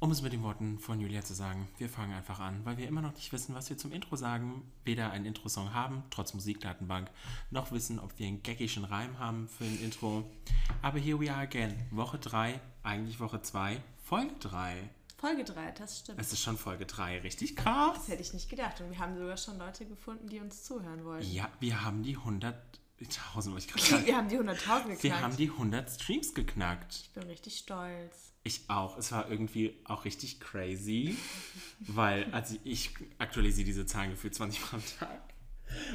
Um es mit den Worten von Julia zu sagen, wir fangen einfach an, weil wir immer noch nicht wissen, was wir zum Intro sagen. Weder einen Intro-Song haben, trotz Musikdatenbank, noch wissen, ob wir einen gaggischen Reim haben für ein Intro. Aber here we are again. Woche 3, eigentlich Woche 2, Folge 3. Folge 3, das stimmt. Es ist schon Folge 3, richtig krass. Das hätte ich nicht gedacht. Und wir haben sogar schon Leute gefunden, die uns zuhören wollen. Ja, wir haben die 100. 1000, wollte ich gerade. Wir haben die 100.000 geknackt. Wir haben die 100 Streams geknackt. ich bin richtig stolz. Ich auch. Es war irgendwie auch richtig crazy, weil also ich aktualisiere diese Zahlen gefühlt 20 Mal am Tag.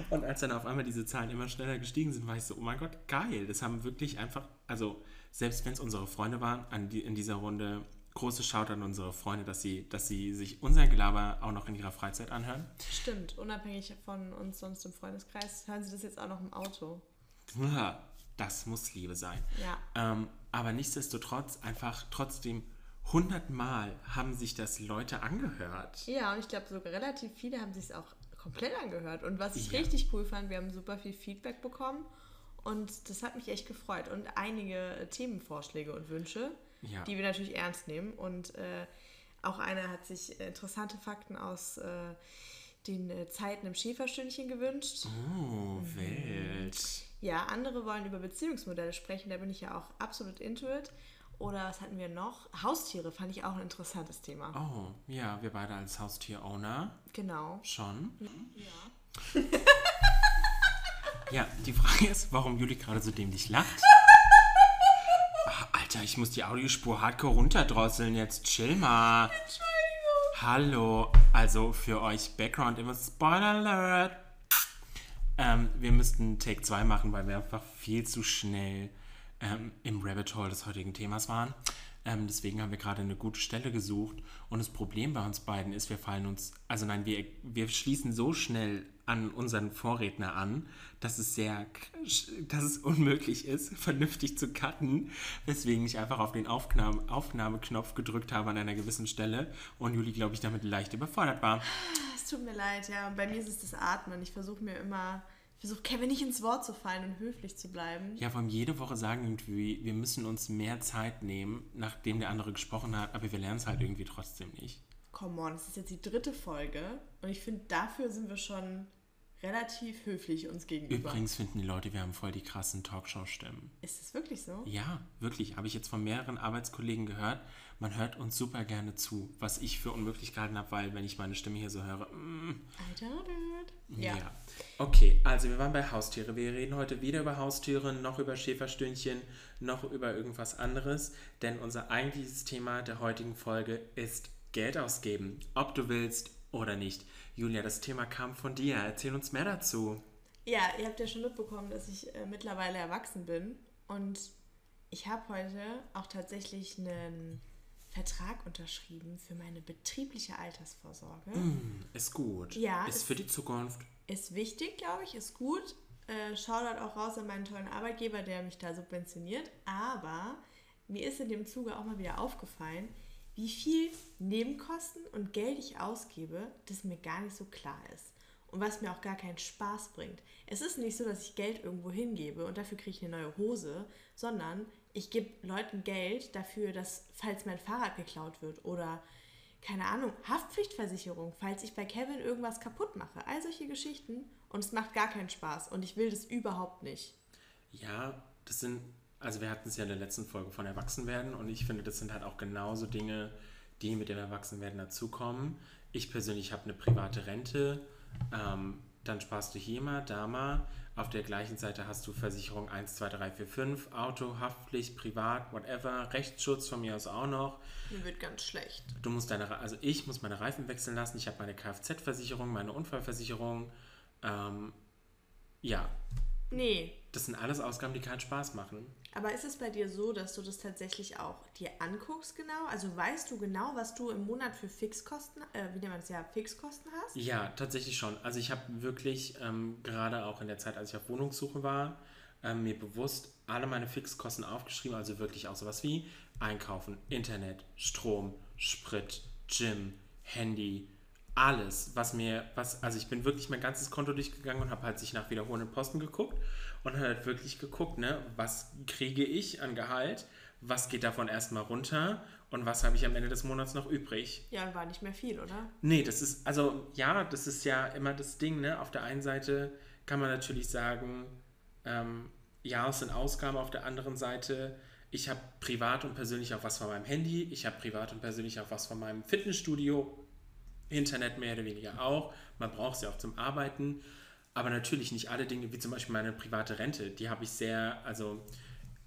Und als dann auf einmal diese Zahlen immer schneller gestiegen sind, war ich so, oh mein Gott, geil. Das haben wirklich einfach, also selbst wenn es unsere Freunde waren, an die, in dieser Runde, große Shoutout an unsere Freunde, dass sie, dass sie sich unser Gelaber auch noch in ihrer Freizeit anhören. Stimmt, unabhängig von uns sonst im Freundeskreis, hören sie das jetzt auch noch im Auto. Das muss Liebe sein. Ja. Ähm, aber nichtsdestotrotz, einfach trotzdem 100 Mal haben sich das Leute angehört. Ja, und ich glaube sogar relativ viele haben sich es auch komplett angehört. Und was ich Ja. richtig cool fand, wir haben super viel Feedback bekommen und das hat mich echt gefreut. Und einige Themenvorschläge und Wünsche, Ja. die wir natürlich ernst nehmen. Und äh, auch einer hat sich interessante Fakten aus äh, den äh, Zeiten im Schäferstündchen gewünscht. Oh, wild. Ja, andere wollen über Beziehungsmodelle sprechen, da bin ich ja auch absolut into it. Oder was hatten wir noch? Haustiere fand ich auch ein interessantes Thema. Oh, ja, wir beide als Haustier-Owner Genau. schon. Ja. Ja, die Frage ist, warum Juli gerade so dämlich lacht. Alter, ich muss die Audiospur hardcore runterdrosseln jetzt. Chill mal. Entschuldigung. Hallo, also für euch Background immer Spoiler Alert. Ähm, wir müssten Take 2 machen, weil wir einfach viel zu schnell ähm, im Rabbit Hole des heutigen Themas waren. Ähm, deswegen haben wir gerade eine gute Stelle gesucht. Und das Problem bei uns beiden ist, wir fallen uns, also nein, wir, wir schließen so schnell an unseren Vorredner an, dass es sehr, dass es unmöglich ist, vernünftig zu cutten, weswegen ich einfach auf den Aufnahme, Aufnahmeknopf gedrückt habe an einer gewissen Stelle und Juli, glaube ich, damit leicht überfordert war. Es tut mir leid, ja. Und bei mir ist es das Atmen. Ich versuche mir immer, ich versuche Kevin nicht ins Wort zu fallen und höflich zu bleiben. Ja, vor allem jede Woche sagen irgendwie, wir müssen uns mehr Zeit nehmen, nachdem der andere gesprochen hat, aber wir lernen es halt irgendwie trotzdem nicht. Come on, es ist jetzt die dritte Folge und ich finde, dafür sind wir schon relativ höflich uns gegenüber. Übrigens finden die Leute, wir haben voll die krassen Talkshow-Stimmen. Ist das wirklich so? Ja, wirklich. Habe ich jetzt von mehreren Arbeitskollegen gehört. Man hört uns super gerne zu, was ich für unmöglich gehalten habe, weil wenn ich meine Stimme hier so höre, mm, I doubt it. ja. Ja. Okay, also wir waren bei Haustiere. Wir reden heute weder über Haustiere, noch über Schäferstündchen, noch über irgendwas anderes, denn unser eigentliches Thema der heutigen Folge ist Geld ausgeben, ob du willst oder nicht. Julia, das Thema kam von dir. Erzähl uns mehr dazu. Ja, ihr habt ja schon mitbekommen, dass ich äh, mittlerweile erwachsen bin und ich habe heute auch tatsächlich einen Vertrag unterschrieben für meine betriebliche Altersvorsorge. Ist gut. Ja, Ist ist- für die Zukunft. Ist wichtig, glaube ich, ist gut. Äh, Shoutout auch raus an meinen tollen Arbeitgeber, der mich da subventioniert. Aber mir ist in dem Zuge auch mal wieder aufgefallen, wie viel Nebenkosten und Geld ich ausgebe, das mir gar nicht so klar ist. Und was mir auch gar keinen Spaß bringt. Es ist nicht so, dass ich Geld irgendwo hingebe und dafür kriege ich eine neue Hose, sondern ich gebe Leuten Geld dafür, dass, falls mein Fahrrad geklaut wird oder keine Ahnung, Haftpflichtversicherung, falls ich bei Kevin irgendwas kaputt mache. All solche Geschichten. Und es macht gar keinen Spaß. Und ich will das überhaupt nicht. Ja, das sind, also wir hatten es ja in der letzten Folge von Erwachsenwerden und ich finde, das sind halt auch genauso Dinge, die mit dem Erwachsenwerden dazukommen. Ich persönlich habe eine private Rente, ähm, dann sparst du hier mal, da mal. Auf der gleichen Seite hast du Versicherung 1, 2, 3, 4, 5, Auto, Haftpflicht, Privat, whatever, Rechtsschutz von mir aus auch noch. Mir wird ganz schlecht. Du musst deine, also ich muss meine Reifen wechseln lassen, ich habe meine Kfz-Versicherung, meine Unfallversicherung. Ähm, ja, Nee. das sind alles Ausgaben, die keinen Spaß machen. Aber ist es bei dir so, dass du das tatsächlich auch dir anguckst genau? Also weißt du genau, was du im Monat für Fixkosten, äh, wie nennt man das ja, Fixkosten hast? Ja, tatsächlich schon. Also ich habe wirklich ähm, gerade auch in der Zeit, als ich auf Wohnungssuche war, ähm, mir bewusst alle meine Fixkosten aufgeschrieben. Also wirklich auch sowas wie Einkaufen, Internet, Strom, Sprit, Gym, Handy, alles, was mir, was, also ich bin wirklich mein ganzes Konto durchgegangen und habe halt sich nach wiederholenden Posten geguckt und halt wirklich geguckt, ne, was kriege ich an Gehalt, was geht davon erstmal runter Und was habe ich am Ende des Monats noch übrig? Ja, war nicht mehr viel, oder? Nee, das ist, also ja, das ist ja immer das Ding, ne? Auf der einen Seite kann man natürlich sagen, ähm, ja, es sind Ausgaben, auf der anderen Seite, ich habe privat und persönlich auch was von meinem Handy, ich habe privat und persönlich auch was von meinem Fitnessstudio, Internet mehr oder weniger auch, man braucht sie auch zum Arbeiten, aber natürlich nicht alle Dinge, wie zum Beispiel meine private Rente, die habe ich sehr, also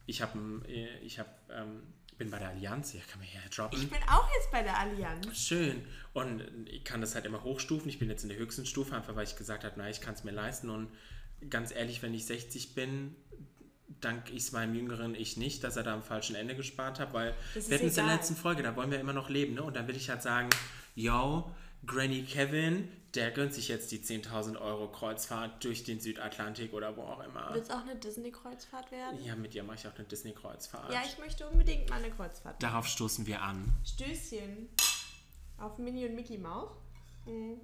ich habe, ich habe, ähm, bin bei der Allianz, ja, kann man hier droppen. Ich bin auch jetzt bei der Allianz. Schön. Und ich kann das halt immer hochstufen. Ich bin jetzt in der höchsten Stufe, einfach weil ich gesagt habe, nein, ich kann es mir leisten. Und ganz ehrlich, wenn ich 60 bin, dank ich es meinem jüngeren Ich nicht, dass er da am falschen Ende gespart hat, weil Das wir ist hatten es in der letzten Folge, da wollen wir immer noch leben, ne? Und dann will ich halt sagen, yo, Granny Kevin, der gönnt sich jetzt die 10.000 Euro Kreuzfahrt durch den Südatlantik oder wo auch immer. Wird es auch eine Disney-Kreuzfahrt werden? Ja, mit dir mache ich auch eine Disney-Kreuzfahrt. Ja, ich möchte unbedingt mal eine Kreuzfahrt. Darauf stoßen wir an. Stößchen auf Minnie und Mickey Maus. Mhm.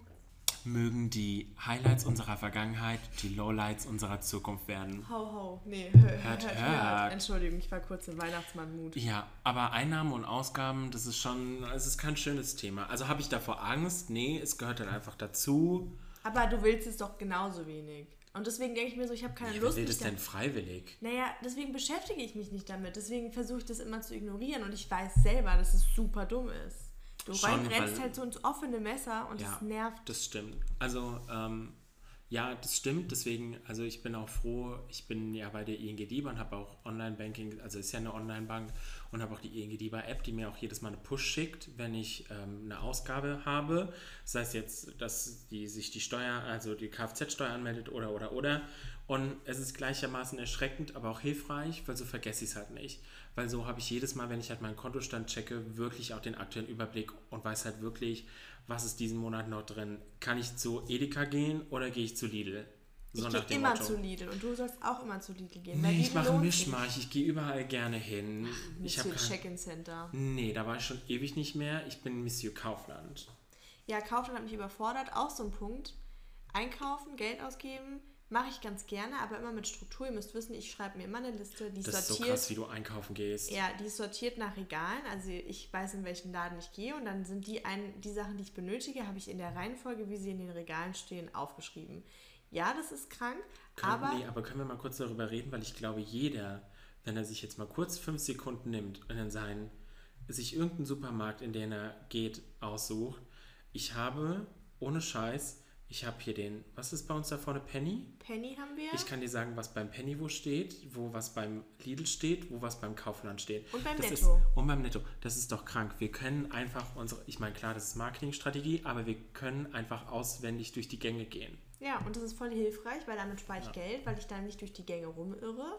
Mögen die Highlights unserer Vergangenheit die Lowlights unserer Zukunft werden. Ho, ho. Nee, hör, hört, Hört, hört, hört. Entschuldigung, ich war kurz im Weihnachtsmann-Mut. Ja, aber Einnahmen und Ausgaben, das ist schon, es ist kein schönes Thema. Also habe ich davor Angst? Nee, es gehört dann einfach dazu. Aber du willst es doch genauso wenig. Und deswegen denke ich mir so, ich habe keine Ja, wer Lust. will mich das da- denn freiwillig? Naja, deswegen beschäftige ich mich nicht damit. Deswegen versuche ich das immer zu ignorieren. Und ich weiß selber, dass es super dumm ist. Du Schon, rennst halt so ins offene Messer und Ja, das nervt. das stimmt. Also, ähm, ja, das stimmt. Deswegen, also ich bin auch froh, ich bin ja bei der ING DIBA und habe auch Online-Banking, also ist ja eine Online-Bank und habe auch die ING DIBA-App, die mir auch jedes Mal eine Push schickt, wenn ich ähm, eine Ausgabe habe. Das heißt jetzt, dass die sich die Steuer, also die Kfz-Steuer anmeldet oder, oder, oder. Und es ist gleichermaßen erschreckend, aber auch hilfreich, weil so vergesse ich es halt nicht. Weil so habe ich jedes Mal, wenn ich halt meinen Kontostand checke, wirklich auch den aktuellen Überblick und weiß halt wirklich, was ist diesen Monat noch drin. Kann ich zu Edeka gehen oder gehe ich zu Lidl? So ich gehe immer Motto. zu Lidl und du sollst auch immer zu Lidl gehen. Nee, ich Lidl mache lohnt sich. Mischmasch. Ich gehe überall gerne hin. Ich habe Monsieur kein... Check-in Center. Nee, da war ich schon ewig nicht mehr. Ich bin Monsieur Kaufland. Ja, Kaufland hat mich überfordert. Auch so ein Punkt. Einkaufen, Geld ausgeben, mache ich ganz gerne, aber immer mit Struktur. Ihr müsst wissen, ich schreibe mir immer eine Liste, die Das ist so sortiert. krass, wie du einkaufen gehst. Ja, die sortiert nach Regalen. Also ich weiß, in welchen Laden ich gehe und dann sind die, ein, die Sachen, die ich benötige, habe ich in der Reihenfolge, wie sie in den Regalen stehen, aufgeschrieben. Ja, das ist krank, Können, aber nee, aber können wir mal kurz darüber reden, weil ich glaube, jeder, wenn er sich jetzt mal kurz fünf Sekunden nimmt und in seinen, sich irgendeinen Supermarkt, in den er geht, aussucht, ich habe, ohne Scheiß, ich habe hier den, was ist bei uns da vorne, Penny? Penny haben wir Ich kann dir sagen, was beim Penny wo steht, wo was beim Lidl steht, wo was beim Kaufland steht. Und beim das Netto. Ist, und beim Netto. Das ist doch krank. Wir können einfach unsere, ich meine, klar, das ist Marketingstrategie, aber wir können einfach auswendig durch die Gänge gehen. Ja, und das ist voll hilfreich, weil damit spare ich Geld, weil ich dann nicht durch die Gänge rumirre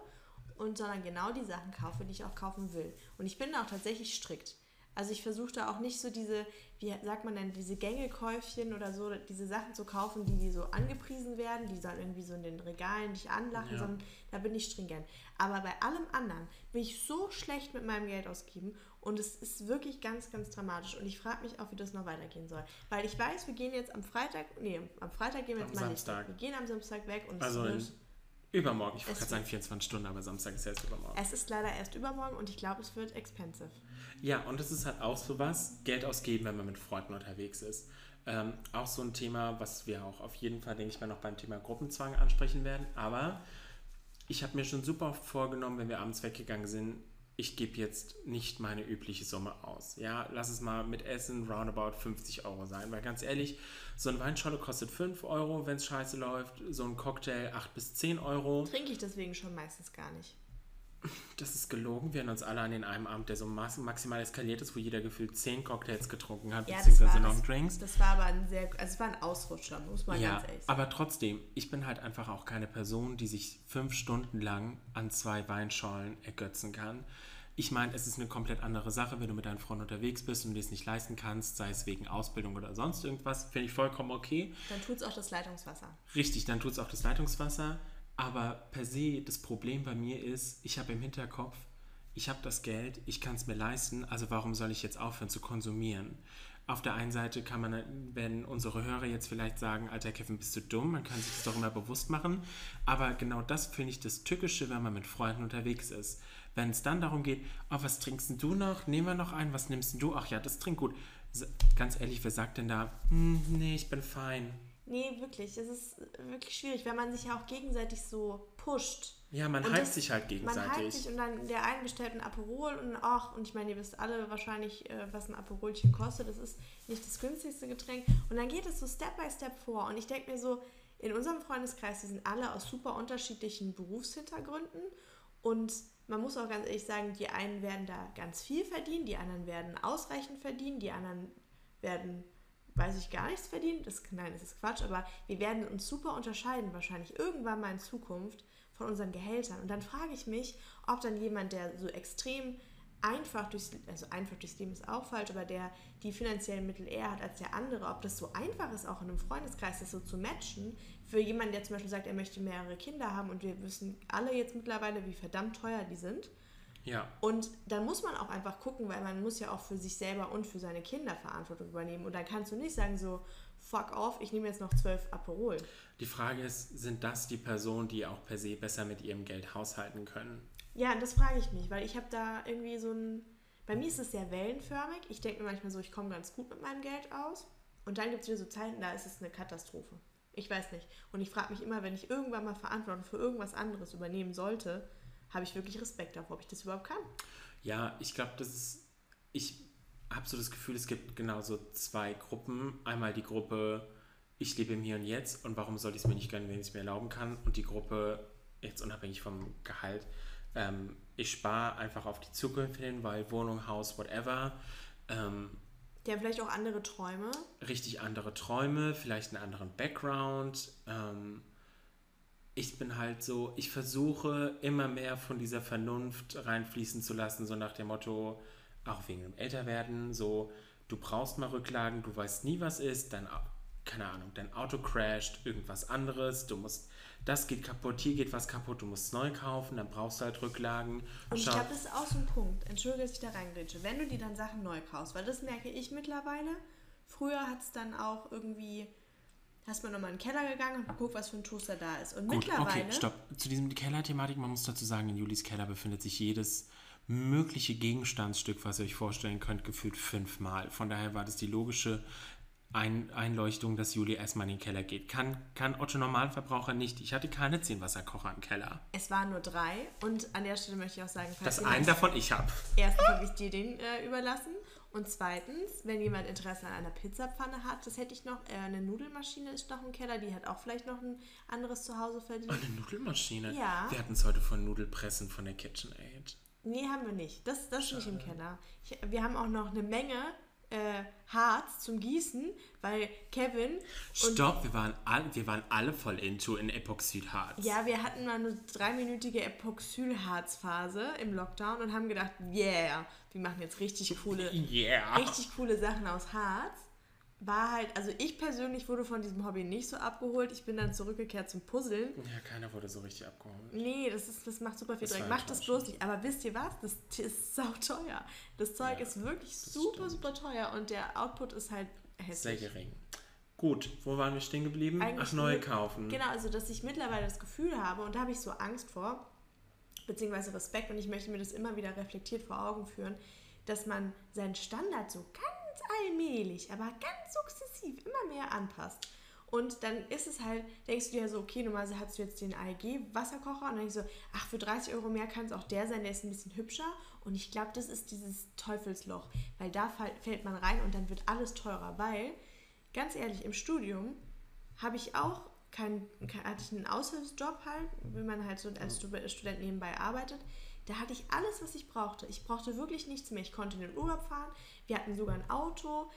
und sondern genau die Sachen kaufe, die ich auch kaufen will. Und ich bin da auch tatsächlich strikt. Also ich versuche da auch nicht so diese, wie sagt man denn, diese Gängekäufchen oder so, diese Sachen zu kaufen, die, die so angepriesen werden, die dann irgendwie so in den Regalen dich anlachen, Ja. sondern da bin ich stringent. Aber bei allem anderen bin ich so schlecht mit meinem Geld ausgeben und es ist wirklich ganz, ganz dramatisch. Und ich frage mich auch, wie das noch weitergehen soll. Weil ich weiß, wir gehen jetzt am Freitag, nee, am Freitag gehen wir Am jetzt mal nicht Samstag. weg. Wir gehen am Samstag weg und Also es wird, übermorgen. Ich wollte Es gerade sagen 24 Stunden, aber Samstag ist erst übermorgen. es ist leider erst übermorgen und ich glaube, es wird expensive. Ja, und das ist halt auch so was, Geld ausgeben, wenn man mit Freunden unterwegs ist. Ähm, auch so ein Thema, was wir auch auf jeden Fall, denke ich mal, noch beim Thema Gruppenzwang ansprechen werden. Aber ich habe mir schon super oft vorgenommen, wenn wir abends weggegangen sind, ich gebe jetzt nicht meine übliche Summe aus. Ja, lass es mal mit Essen roundabout 50 Euro sein. Weil ganz ehrlich, so ein Weinscholle kostet 5 Euro, wenn es scheiße läuft. So ein Cocktail 8 bis 10 Euro. Trinke ich deswegen schon meistens gar nicht. Das ist gelogen. Wir haben uns alle an den einem Abend, der so max- maximal eskaliert ist, wo jeder gefühlt 10 Cocktails getrunken hat, Ja, das war, beziehungsweise das, Long Drinks. das war aber ein sehr, also es war ein Ausrutscher, muss man Ja, ganz ehrlich sagen. aber trotzdem, ich bin halt einfach auch keine Person, die sich fünf Stunden lang an zwei Weinschollen ergötzen kann. Ich meine, es ist eine komplett andere Sache, wenn du mit deinen Freunden unterwegs bist und dir es nicht leisten kannst, sei es wegen Ausbildung oder sonst irgendwas, finde ich vollkommen okay. Dann tut es auch das Leitungswasser. Richtig, dann tut es auch das Leitungswasser. Aber per se, das Problem bei mir ist, ich habe im Hinterkopf, ich habe das Geld, ich kann es mir leisten, also warum soll ich jetzt aufhören zu konsumieren? Auf der einen Seite kann man, wenn unsere Hörer jetzt vielleicht sagen, alter Kevin, bist du dumm, man kann sich das doch immer bewusst machen. Aber genau das finde ich das Tückische, wenn man mit Freunden unterwegs ist. Wenn es dann darum geht, oh, was trinkst du noch? Nehmen wir noch einen, was nimmst du? Ach ja, das trinkt gut. Ganz ehrlich, wer sagt denn da, hm, nee, ich bin fein. Nee, wirklich. Es ist wirklich schwierig, wenn man sich ja auch gegenseitig so pusht. Ja, man hypt sich halt gegenseitig. Man hypt sich und dann der eine bestellt ein Aperol und ach, und ich meine, ihr wisst alle wahrscheinlich, äh, was ein Aperolchen kostet. Das ist nicht das günstigste Getränk. Und dann geht es so Step by Step vor. Und ich denke mir so, in unserem Freundeskreis, die sind alle aus super unterschiedlichen Berufshintergründen. Und man muss auch ganz ehrlich sagen, die einen werden da ganz viel verdienen, die anderen werden ausreichend verdienen, die anderen werden weiß ich gar nichts verdienen. Das, nein, das ist Quatsch, aber wir werden uns super unterscheiden, wahrscheinlich irgendwann mal in Zukunft von unseren Gehältern. Und dann frage ich mich, ob dann jemand, der so extrem einfach durchs, also einfach durchs Leben ist auch falsch, aber der die finanziellen Mittel eher hat als der andere, ob das so einfach ist, auch in einem Freundeskreis das so zu matchen, für jemanden, der zum Beispiel sagt, er möchte mehrere Kinder haben und wir wissen alle jetzt mittlerweile, wie verdammt teuer die sind ja. Und dann muss man auch einfach gucken, weil man muss ja auch für sich selber und für seine Kinder Verantwortung übernehmen. Und dann kannst du nicht sagen so, fuck off, ich nehme jetzt noch zwölf Aperol. Die Frage ist, sind das die Personen, die auch per se besser mit ihrem Geld haushalten können? Ja, das frage ich mich, weil ich habe da irgendwie so ein... Bei mir ist es sehr wellenförmig. Ich denke mir manchmal so, ich komme ganz gut mit meinem Geld aus. Und dann gibt es wieder so Zeiten, da ist es eine Katastrophe. Ich weiß nicht. Und ich frage mich immer, wenn ich irgendwann mal Verantwortung für irgendwas anderes übernehmen sollte, habe ich wirklich Respekt davor, ob ich das überhaupt kann. Ja, ich glaube, das ist. Ich habe so das Gefühl, es gibt genau so zwei Gruppen. Einmal die Gruppe, ich lebe im Hier und Jetzt und warum soll ich es mir nicht gönnen, wenn ich es mir erlauben kann? Und die Gruppe, jetzt unabhängig vom Gehalt, ähm, ich spare einfach auf die Zukunft hin, weil Wohnung, Haus, whatever. Ähm, die haben vielleicht auch andere Träume. Richtig andere Träume, vielleicht einen anderen Background. Ähm, ich bin halt so, ich versuche immer mehr von dieser Vernunft reinfließen zu lassen, so nach dem Motto, auch wegen dem Älterwerden, so, du brauchst mal Rücklagen, du weißt nie, was ist, dann, keine Ahnung, dein Auto crasht, irgendwas anderes, du musst, das geht kaputt, hier geht was kaputt, du musst es neu kaufen, dann brauchst du halt Rücklagen. Und ich glaube, das ist auch so ein Punkt, entschuldige, dass ich da reingrätsche, wenn du dir dann Sachen neu kaufst, weil das merke ich mittlerweile, früher hat es dann auch irgendwie hast man nochmal in den Keller gegangen und geguckt, was für ein Toaster da ist. Und Gut, mittlerweile. Okay, stopp. Zu diesem Keller-Thematik, man muss dazu sagen, in Julis Keller befindet sich jedes mögliche Gegenstandsstück, was ihr euch vorstellen könnt, gefühlt fünfmal. Von daher war das die logische ein Einleuchtung, dass Juli erstmal in den Keller geht. Kann, kann Otto Normalverbraucher nicht. Ich hatte keine zehn Wasserkocher im Keller. Es waren nur drei und an der Stelle möchte ich auch sagen, dass einen davon ich habe. Erstens habe ich dir den äh, überlassen und zweitens, wenn jemand Interesse an einer Pizzapfanne hat, das hätte ich noch. Äh, eine Nudelmaschine ist noch im Keller, die hat auch vielleicht noch ein anderes Zuhause verdient. Eine Nudelmaschine? Ja. Wir hatten es heute von Nudelpressen von der KitchenAid. Nee, haben wir nicht. Das, das ist nicht im Keller. Ich, wir haben auch noch eine Menge äh, Harz zum Gießen, weil Kevin. Stopp, wir waren, all, wir waren alle voll into in Epoxidharz. Ja, wir hatten mal eine dreiminütige Epoxylharzphase im Lockdown und haben gedacht, yeah, wir machen jetzt richtig coole, yeah. richtig coole Sachen aus Harz war halt, also ich persönlich wurde von diesem Hobby nicht so abgeholt. Ich bin dann zurückgekehrt zum Puzzeln. Ja, keiner wurde so richtig abgeholt. Nee, das, ist, das macht super viel Dreck. Macht das bloß nicht. Aber wisst ihr was? Das ist sau teuer. Das Zeug ja, ist wirklich super, stimmt. super teuer und der Output ist halt hässlich. Sehr gering. Gut, wo waren wir stehen geblieben? Eigentlich Ach, neue kaufen. Genau, also dass ich mittlerweile das Gefühl habe, und da habe ich so Angst vor, beziehungsweise Respekt, und ich möchte mir das immer wieder reflektiert vor Augen führen, dass man seinen Standard so ganz allmählich, aber ganz sukzessiv immer mehr anpasst. Und dann ist es halt, denkst du dir so, okay, normalerweise hast du jetzt den AEG-Wasserkocher und dann denkst du so, ach, für 30 Euro mehr kann es auch der sein, der ist ein bisschen hübscher. Und ich glaube, das ist dieses Teufelsloch, weil da fällt man rein und dann wird alles teurer, weil, ganz ehrlich, im Studium habe ich auch keinen, hatte ich einen Aushilfsjob halt, wie man halt so als Student nebenbei arbeitet. Da hatte ich alles, was ich brauchte. Ich brauchte wirklich nichts mehr. Ich konnte in den Urlaub fahren. Wir hatten sogar ein Auto.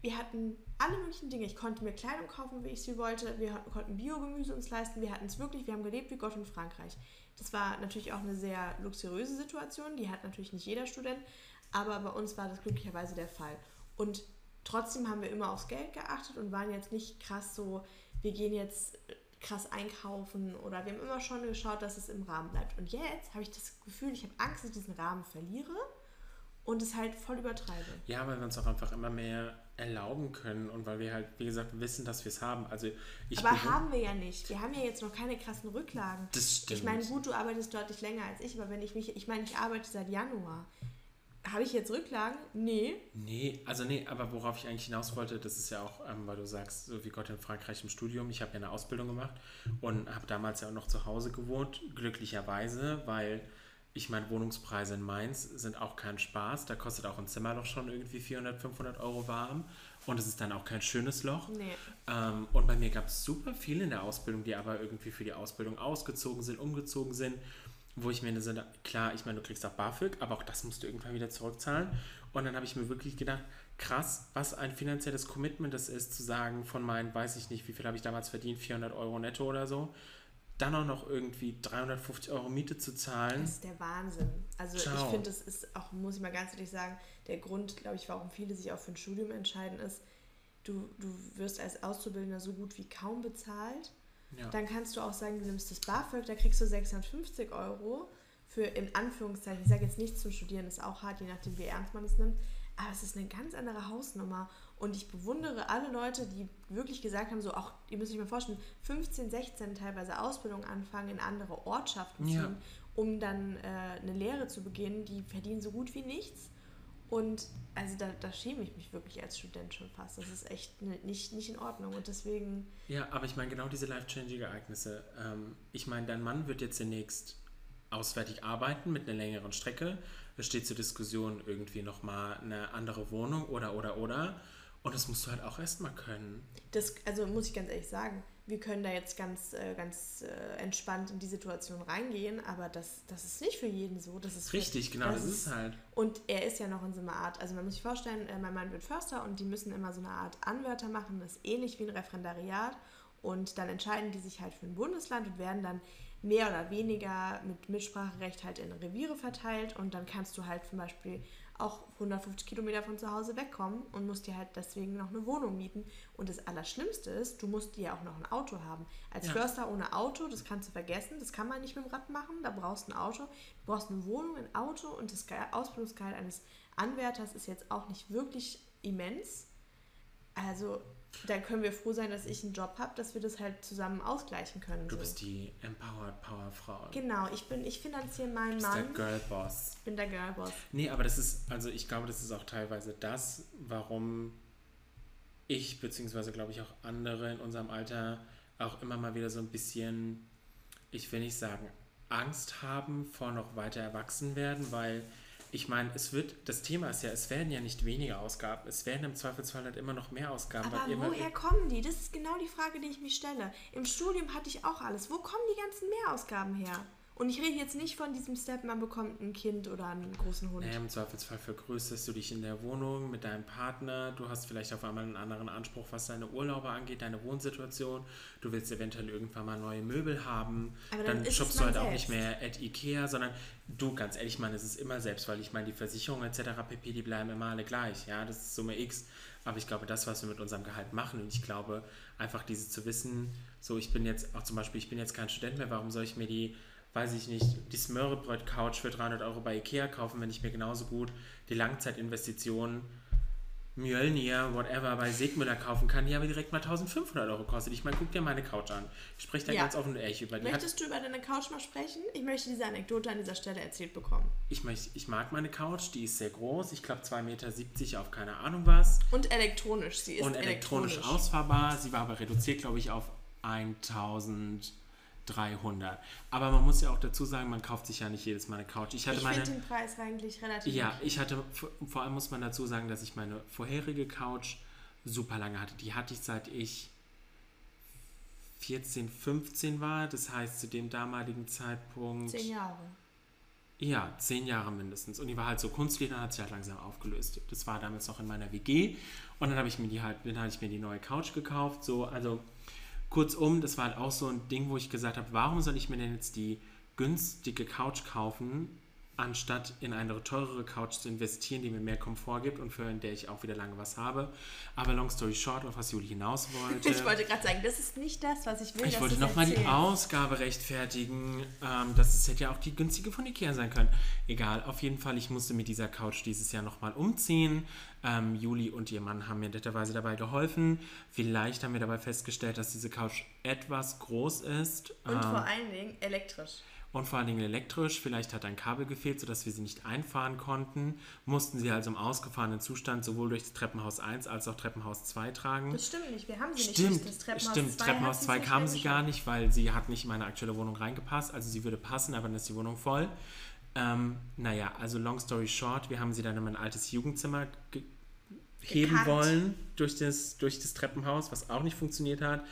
Wir hatten alle möglichen Dinge. Ich konnte mir Kleidung kaufen, wie ich sie wollte. Wir konnten Biogemüse uns leisten. Wir hatten es wirklich. Wir haben gelebt wie Gott in Frankreich. Das war natürlich auch eine sehr luxuriöse Situation. Die hat natürlich nicht jeder Student. Aber bei uns war das glücklicherweise der Fall. Und trotzdem haben wir immer aufs Geld geachtet und waren jetzt nicht krass so, wir gehen jetzt krass einkaufen oder wir haben immer schon geschaut, dass es im Rahmen bleibt. Und jetzt habe ich das Gefühl, ich habe Angst, dass ich diesen Rahmen verliere und es halt voll übertreibe. Ja, weil wir uns auch einfach immer mehr erlauben können und weil wir halt, wie gesagt, wissen, dass wir es haben. Also ich Aber haben wir ja nicht. Wir haben ja jetzt noch keine krassen Rücklagen. Das stimmt. Ich meine, gut, du arbeitest deutlich länger als ich, aber wenn ich mich, ich meine, ich arbeite seit Januar. Habe ich jetzt Rücklagen? Nee. Nee, also nee, aber worauf ich eigentlich hinaus wollte, das ist ja auch, ähm, weil du sagst, so wie Gott in Frankreich im Studium, ich habe ja eine Ausbildung gemacht und habe damals ja auch noch zu Hause gewohnt, glücklicherweise, weil ich meine, Wohnungspreise in Mainz sind auch kein Spaß. Da kostet auch ein Zimmer doch schon irgendwie 400, 500 Euro warm. Und es ist dann auch kein schönes Loch. Nee. Ähm, und bei mir gab es super viele in der Ausbildung, die aber irgendwie für die Ausbildung ausgezogen sind, umgezogen sind. Wo ich mir eine, klar, ich meine, du kriegst auch BAföG, aber auch das musst du irgendwann wieder zurückzahlen. Und dann habe ich mir wirklich gedacht, krass, was ein finanzielles Commitment das ist, zu sagen, von meinen, weiß ich nicht, wie viel habe ich damals verdient, 400 Euro netto oder so dann auch noch irgendwie 350 Euro Miete zu zahlen. Das ist der Wahnsinn. Also Ciao. ich finde, das ist auch, muss ich mal ganz ehrlich sagen, der Grund, glaube ich, warum viele sich auch für ein Studium entscheiden, ist, du, du wirst als Auszubildender so gut wie kaum bezahlt. Ja. Dann kannst du auch sagen, du nimmst das BAföG, da kriegst du 650 Euro für, in Anführungszeichen, ich sage jetzt nichts zum Studieren, ist auch hart, je nachdem, wie ernst man es nimmt, aber es ist eine ganz andere Hausnummer. Und ich bewundere alle Leute, die wirklich gesagt haben, so auch, ihr müsst euch mal vorstellen, 15, 16 teilweise Ausbildung anfangen, in andere Ortschaften ziehen, ja. um dann äh, eine Lehre zu beginnen, die verdienen so gut wie nichts. Und also da, da schäme ich mich wirklich als Student schon fast. Das ist echt nicht, nicht in Ordnung. Und deswegen. Ja, aber ich meine, genau diese life-changing-Ereignisse. Ähm, ich meine, dein Mann wird jetzt demnächst auswärtig arbeiten mit einer längeren Strecke. Es steht zur Diskussion irgendwie nochmal eine andere Wohnung oder, oder, oder. Und das musst du halt auch erstmal können. Das, also muss ich ganz ehrlich sagen, wir können da jetzt ganz, äh, ganz äh, entspannt in die Situation reingehen, aber das, das ist nicht für jeden so. Das ist Richtig, für, genau, das, das ist es halt. Und er ist ja noch in so einer Art, also man muss sich vorstellen, äh, mein Mann wird Förster und die müssen immer so eine Art Anwärter machen, das ist ähnlich wie ein Referendariat. Und dann entscheiden die sich halt für ein Bundesland und werden dann mehr oder weniger mit Mitspracherecht halt in Reviere verteilt. Und dann kannst du halt zum Beispiel auch 150 Kilometer von zu Hause wegkommen und musst dir halt deswegen noch eine Wohnung mieten. Und das Allerschlimmste ist, du musst dir ja auch noch ein Auto haben. Als ja. Förster ohne Auto, das kannst du vergessen, das kann man nicht mit dem Rad machen, da brauchst du ein Auto. Du brauchst eine Wohnung, ein Auto und das Ausbildungsgehalt eines Anwärters ist jetzt auch nicht wirklich immens. Also dann können wir froh sein, dass ich einen Job habe, dass wir das halt zusammen ausgleichen können. Du so. bist die Empowered Power Frau. Genau, ich bin, ich finanziere meinen du bist Mann. der Girlboss. Ich bin der Girlboss. Nee, aber das ist, also ich glaube, das ist auch teilweise das, warum ich, beziehungsweise glaube ich auch andere in unserem Alter auch immer mal wieder so ein bisschen, ich will nicht sagen, Angst haben vor noch weiter erwachsen werden, weil ich meine, es wird, das Thema ist ja, es werden ja nicht weniger Ausgaben, es werden im Zweifelsfall halt immer noch mehr Ausgaben. Aber woher kommen die? Das ist genau die Frage, die ich mich stelle. Im Studium hatte ich auch alles. Wo kommen die ganzen Mehrausgaben her? Und ich rede jetzt nicht von diesem Step, man bekommt ein Kind oder einen großen Hund. Naja, Im Zweifelsfall vergrößerst du dich in der Wohnung mit deinem Partner. Du hast vielleicht auf einmal einen anderen Anspruch, was deine Urlaube angeht, deine Wohnsituation. Du willst eventuell irgendwann mal neue Möbel haben. Aber dann, dann shoppst du halt selbst. auch nicht mehr at Ikea, sondern du, ganz ehrlich, man, es ist immer selbst, weil ich meine, die Versicherungen etc. pp, die bleiben immer alle gleich. Ja, das ist Summe X. Aber ich glaube, das, was wir mit unserem Gehalt machen, und ich glaube, einfach diese zu wissen, so ich bin jetzt, auch zum Beispiel, ich bin jetzt kein Student mehr, warum soll ich mir die weiß ich nicht, die Smörrebröt-Couch für 300 Euro bei Ikea kaufen, wenn ich mir genauso gut die Langzeitinvestition Mjölnir, whatever, bei Segmüller kaufen kann, die aber direkt mal 1500 Euro kostet. Ich meine, guck dir meine Couch an. Ich spreche da ja. ganz offen und ehrlich über die. Möchtest du über deine Couch mal sprechen? Ich möchte diese Anekdote an dieser Stelle erzählt bekommen. Ich, möchte, ich mag meine Couch, die ist sehr groß. Ich glaube 2,70 Meter auf keine Ahnung was. Und elektronisch, sie ist Und elektronisch, elektronisch ausfahrbar. Sie war aber reduziert, glaube ich, auf 1000 300. Aber man muss ja auch dazu sagen, man kauft sich ja nicht jedes Mal eine Couch. Ich, ich finde den Preis eigentlich relativ Ja, ich hatte, vor allem muss man dazu sagen, dass ich meine vorherige Couch super lange hatte. Die hatte ich seit ich 14, 15 war. Das heißt, zu dem damaligen Zeitpunkt... Zehn Jahre. Ja, zehn Jahre mindestens. Und die war halt so Kunstleder, hat sich halt langsam aufgelöst. Das war damals noch in meiner WG. Und dann habe ich mir die halt, dann hatte ich mir die neue Couch gekauft. So, also Kurzum, das war halt auch so ein Ding, wo ich gesagt habe, warum soll ich mir denn jetzt die günstige Couch kaufen, anstatt in eine teurere Couch zu investieren, die mir mehr Komfort gibt und für in der ich auch wieder lange was habe. Aber long story short, auf was Juli hinaus wollte. Ich wollte gerade sagen, das ist nicht das, was ich will. Ich wollte nochmal die Ausgabe rechtfertigen. Ähm, das ist, hätte ja auch die günstige von Ikea sein können. Egal, auf jeden Fall, ich musste mit dieser Couch dieses Jahr nochmal umziehen. Ähm, Juli und ihr Mann haben mir netterweise dabei geholfen. Vielleicht haben wir dabei festgestellt, dass diese Couch etwas groß ist. Und ähm, vor allen Dingen elektrisch und vor allen Dingen elektrisch. Vielleicht hat ein Kabel gefehlt, sodass wir sie nicht einfahren konnten. Mussten sie also im ausgefahrenen Zustand sowohl durch das Treppenhaus 1 als auch Treppenhaus 2 tragen. Das stimmt nicht, wir haben sie stimmt, nicht durch das Treppenhaus Stimmt, 2 Treppenhaus 2 kam sie gar nicht, weil sie hat nicht in meine aktuelle Wohnung reingepasst. Also sie würde passen, aber dann ist die Wohnung voll. Ähm, naja, also long story short, wir haben sie dann in mein altes Jugendzimmer heben wollen durch das, durch das Treppenhaus, was auch nicht funktioniert hat.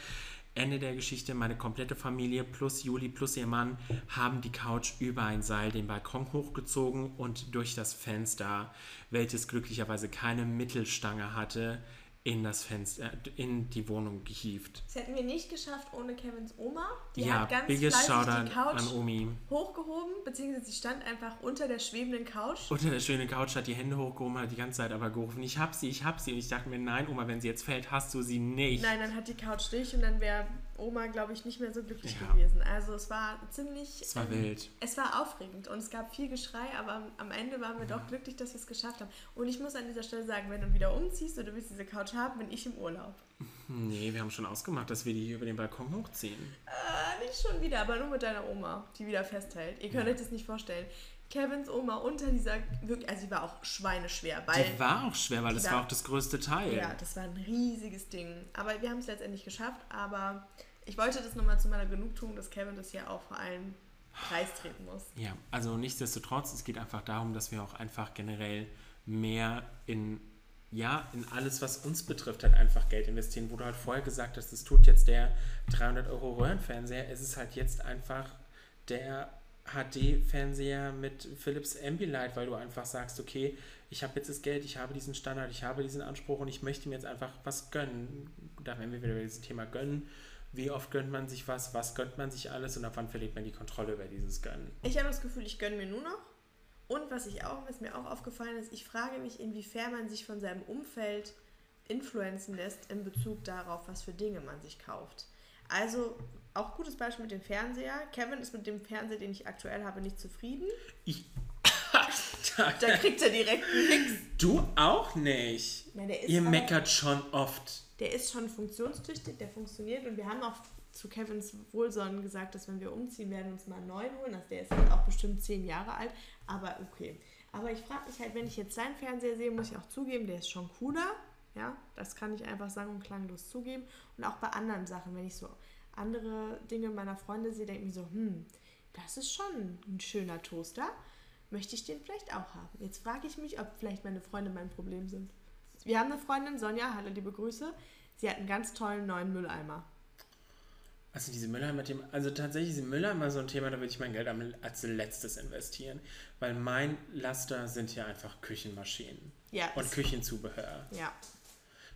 Ende der Geschichte, meine komplette Familie plus Juli plus ihr Mann haben die Couch über ein Seil den Balkon hochgezogen und durch das Fenster, welches glücklicherweise keine Mittelstange hatte, in das Fenster, in die Wohnung gehievt. Das hätten wir nicht geschafft ohne Kevins Oma. Die ja, hat ganz biggest fleißig die Couch an Omi. hochgehoben, beziehungsweise sie stand einfach unter der schwebenden Couch. Unter der schwebenden Couch hat die Hände hochgehoben, hat die ganze Zeit aber gerufen, ich hab sie, ich hab sie. Und ich dachte mir, nein, Oma, wenn sie jetzt fällt, hast du sie nicht. Nein, dann hat die Couch dich und dann wäre Oma, glaube ich, nicht mehr so glücklich ja. gewesen. Also es war ziemlich... Es war ähm, wild. Es war aufregend und es gab viel Geschrei, aber am Ende waren wir ja. doch glücklich, dass wir es geschafft haben. Und ich muss an dieser Stelle sagen, wenn du wieder umziehst und du willst diese Couch haben, bin ich im Urlaub. Nee, wir haben schon ausgemacht, dass wir die hier über den Balkon hochziehen. Äh, nicht schon wieder, aber nur mit deiner Oma, die wieder festhält. Ihr könnt ja. euch das nicht vorstellen. Kevins Oma unter dieser, also sie war auch schweineschwer. Weil die war auch schwer, weil das war auch das größte Teil. Ja, das war ein riesiges Ding. Aber wir haben es letztendlich geschafft, aber ich wollte das nochmal zu meiner Genugtuung, dass Kevin das hier auch vor allem preistreten muss. Ja, also nichtsdestotrotz, es geht einfach darum, dass wir auch einfach generell mehr in ja, in alles, was uns betrifft, halt einfach Geld investieren. Wo du halt vorher gesagt hast, das tut jetzt der 300 Euro Röhrenfernseher, es ist halt jetzt einfach der HD-Fernseher mit Philips Ambilight, weil du einfach sagst, okay, ich habe jetzt das Geld, ich habe diesen Standard, ich habe diesen Anspruch und ich möchte mir jetzt einfach was gönnen. Da werden wir wieder über dieses Thema gönnen wie oft gönnt man sich was, was gönnt man sich alles und ab wann verliert man die Kontrolle über dieses Gönnen. Ich habe das Gefühl, ich gönne mir nur noch. Und was ich auch, was mir auch aufgefallen ist, ich frage mich, inwiefern man sich von seinem Umfeld influenzen lässt in Bezug darauf, was für Dinge man sich kauft. Also auch gutes Beispiel mit dem Fernseher. Kevin ist mit dem Fernseher, den ich aktuell habe, nicht zufrieden. Ich. da, kriegt er direkt nichts. Du auch nicht. Nein, Ihr meckert schon oft der ist schon funktionstüchtig, der funktioniert und wir haben auch zu Kevins Wohlsonnen gesagt, dass wenn wir umziehen, werden wir uns mal einen neuen holen. Also der ist halt auch bestimmt zehn Jahre alt, aber okay. Aber ich frage mich halt, wenn ich jetzt seinen Fernseher sehe, muss ich auch zugeben, der ist schon cooler. Ja, das kann ich einfach sagen und klanglos zugeben. Und auch bei anderen Sachen, wenn ich so andere Dinge meiner Freunde sehe, denke ich mir so, hm, das ist schon ein schöner Toaster. Möchte ich den vielleicht auch haben? Jetzt frage ich mich, ob vielleicht meine Freunde mein Problem sind. Wir haben eine Freundin, Sonja, hallo, liebe Grüße. Sie hat einen ganz tollen neuen Mülleimer. Also diese Mülleimer-Thema, also tatsächlich diese Mülleimer so ein Thema, da würde ich mein Geld als letztes investieren, weil mein Laster sind ja einfach Küchenmaschinen ja, und Küchenzubehör. Ja.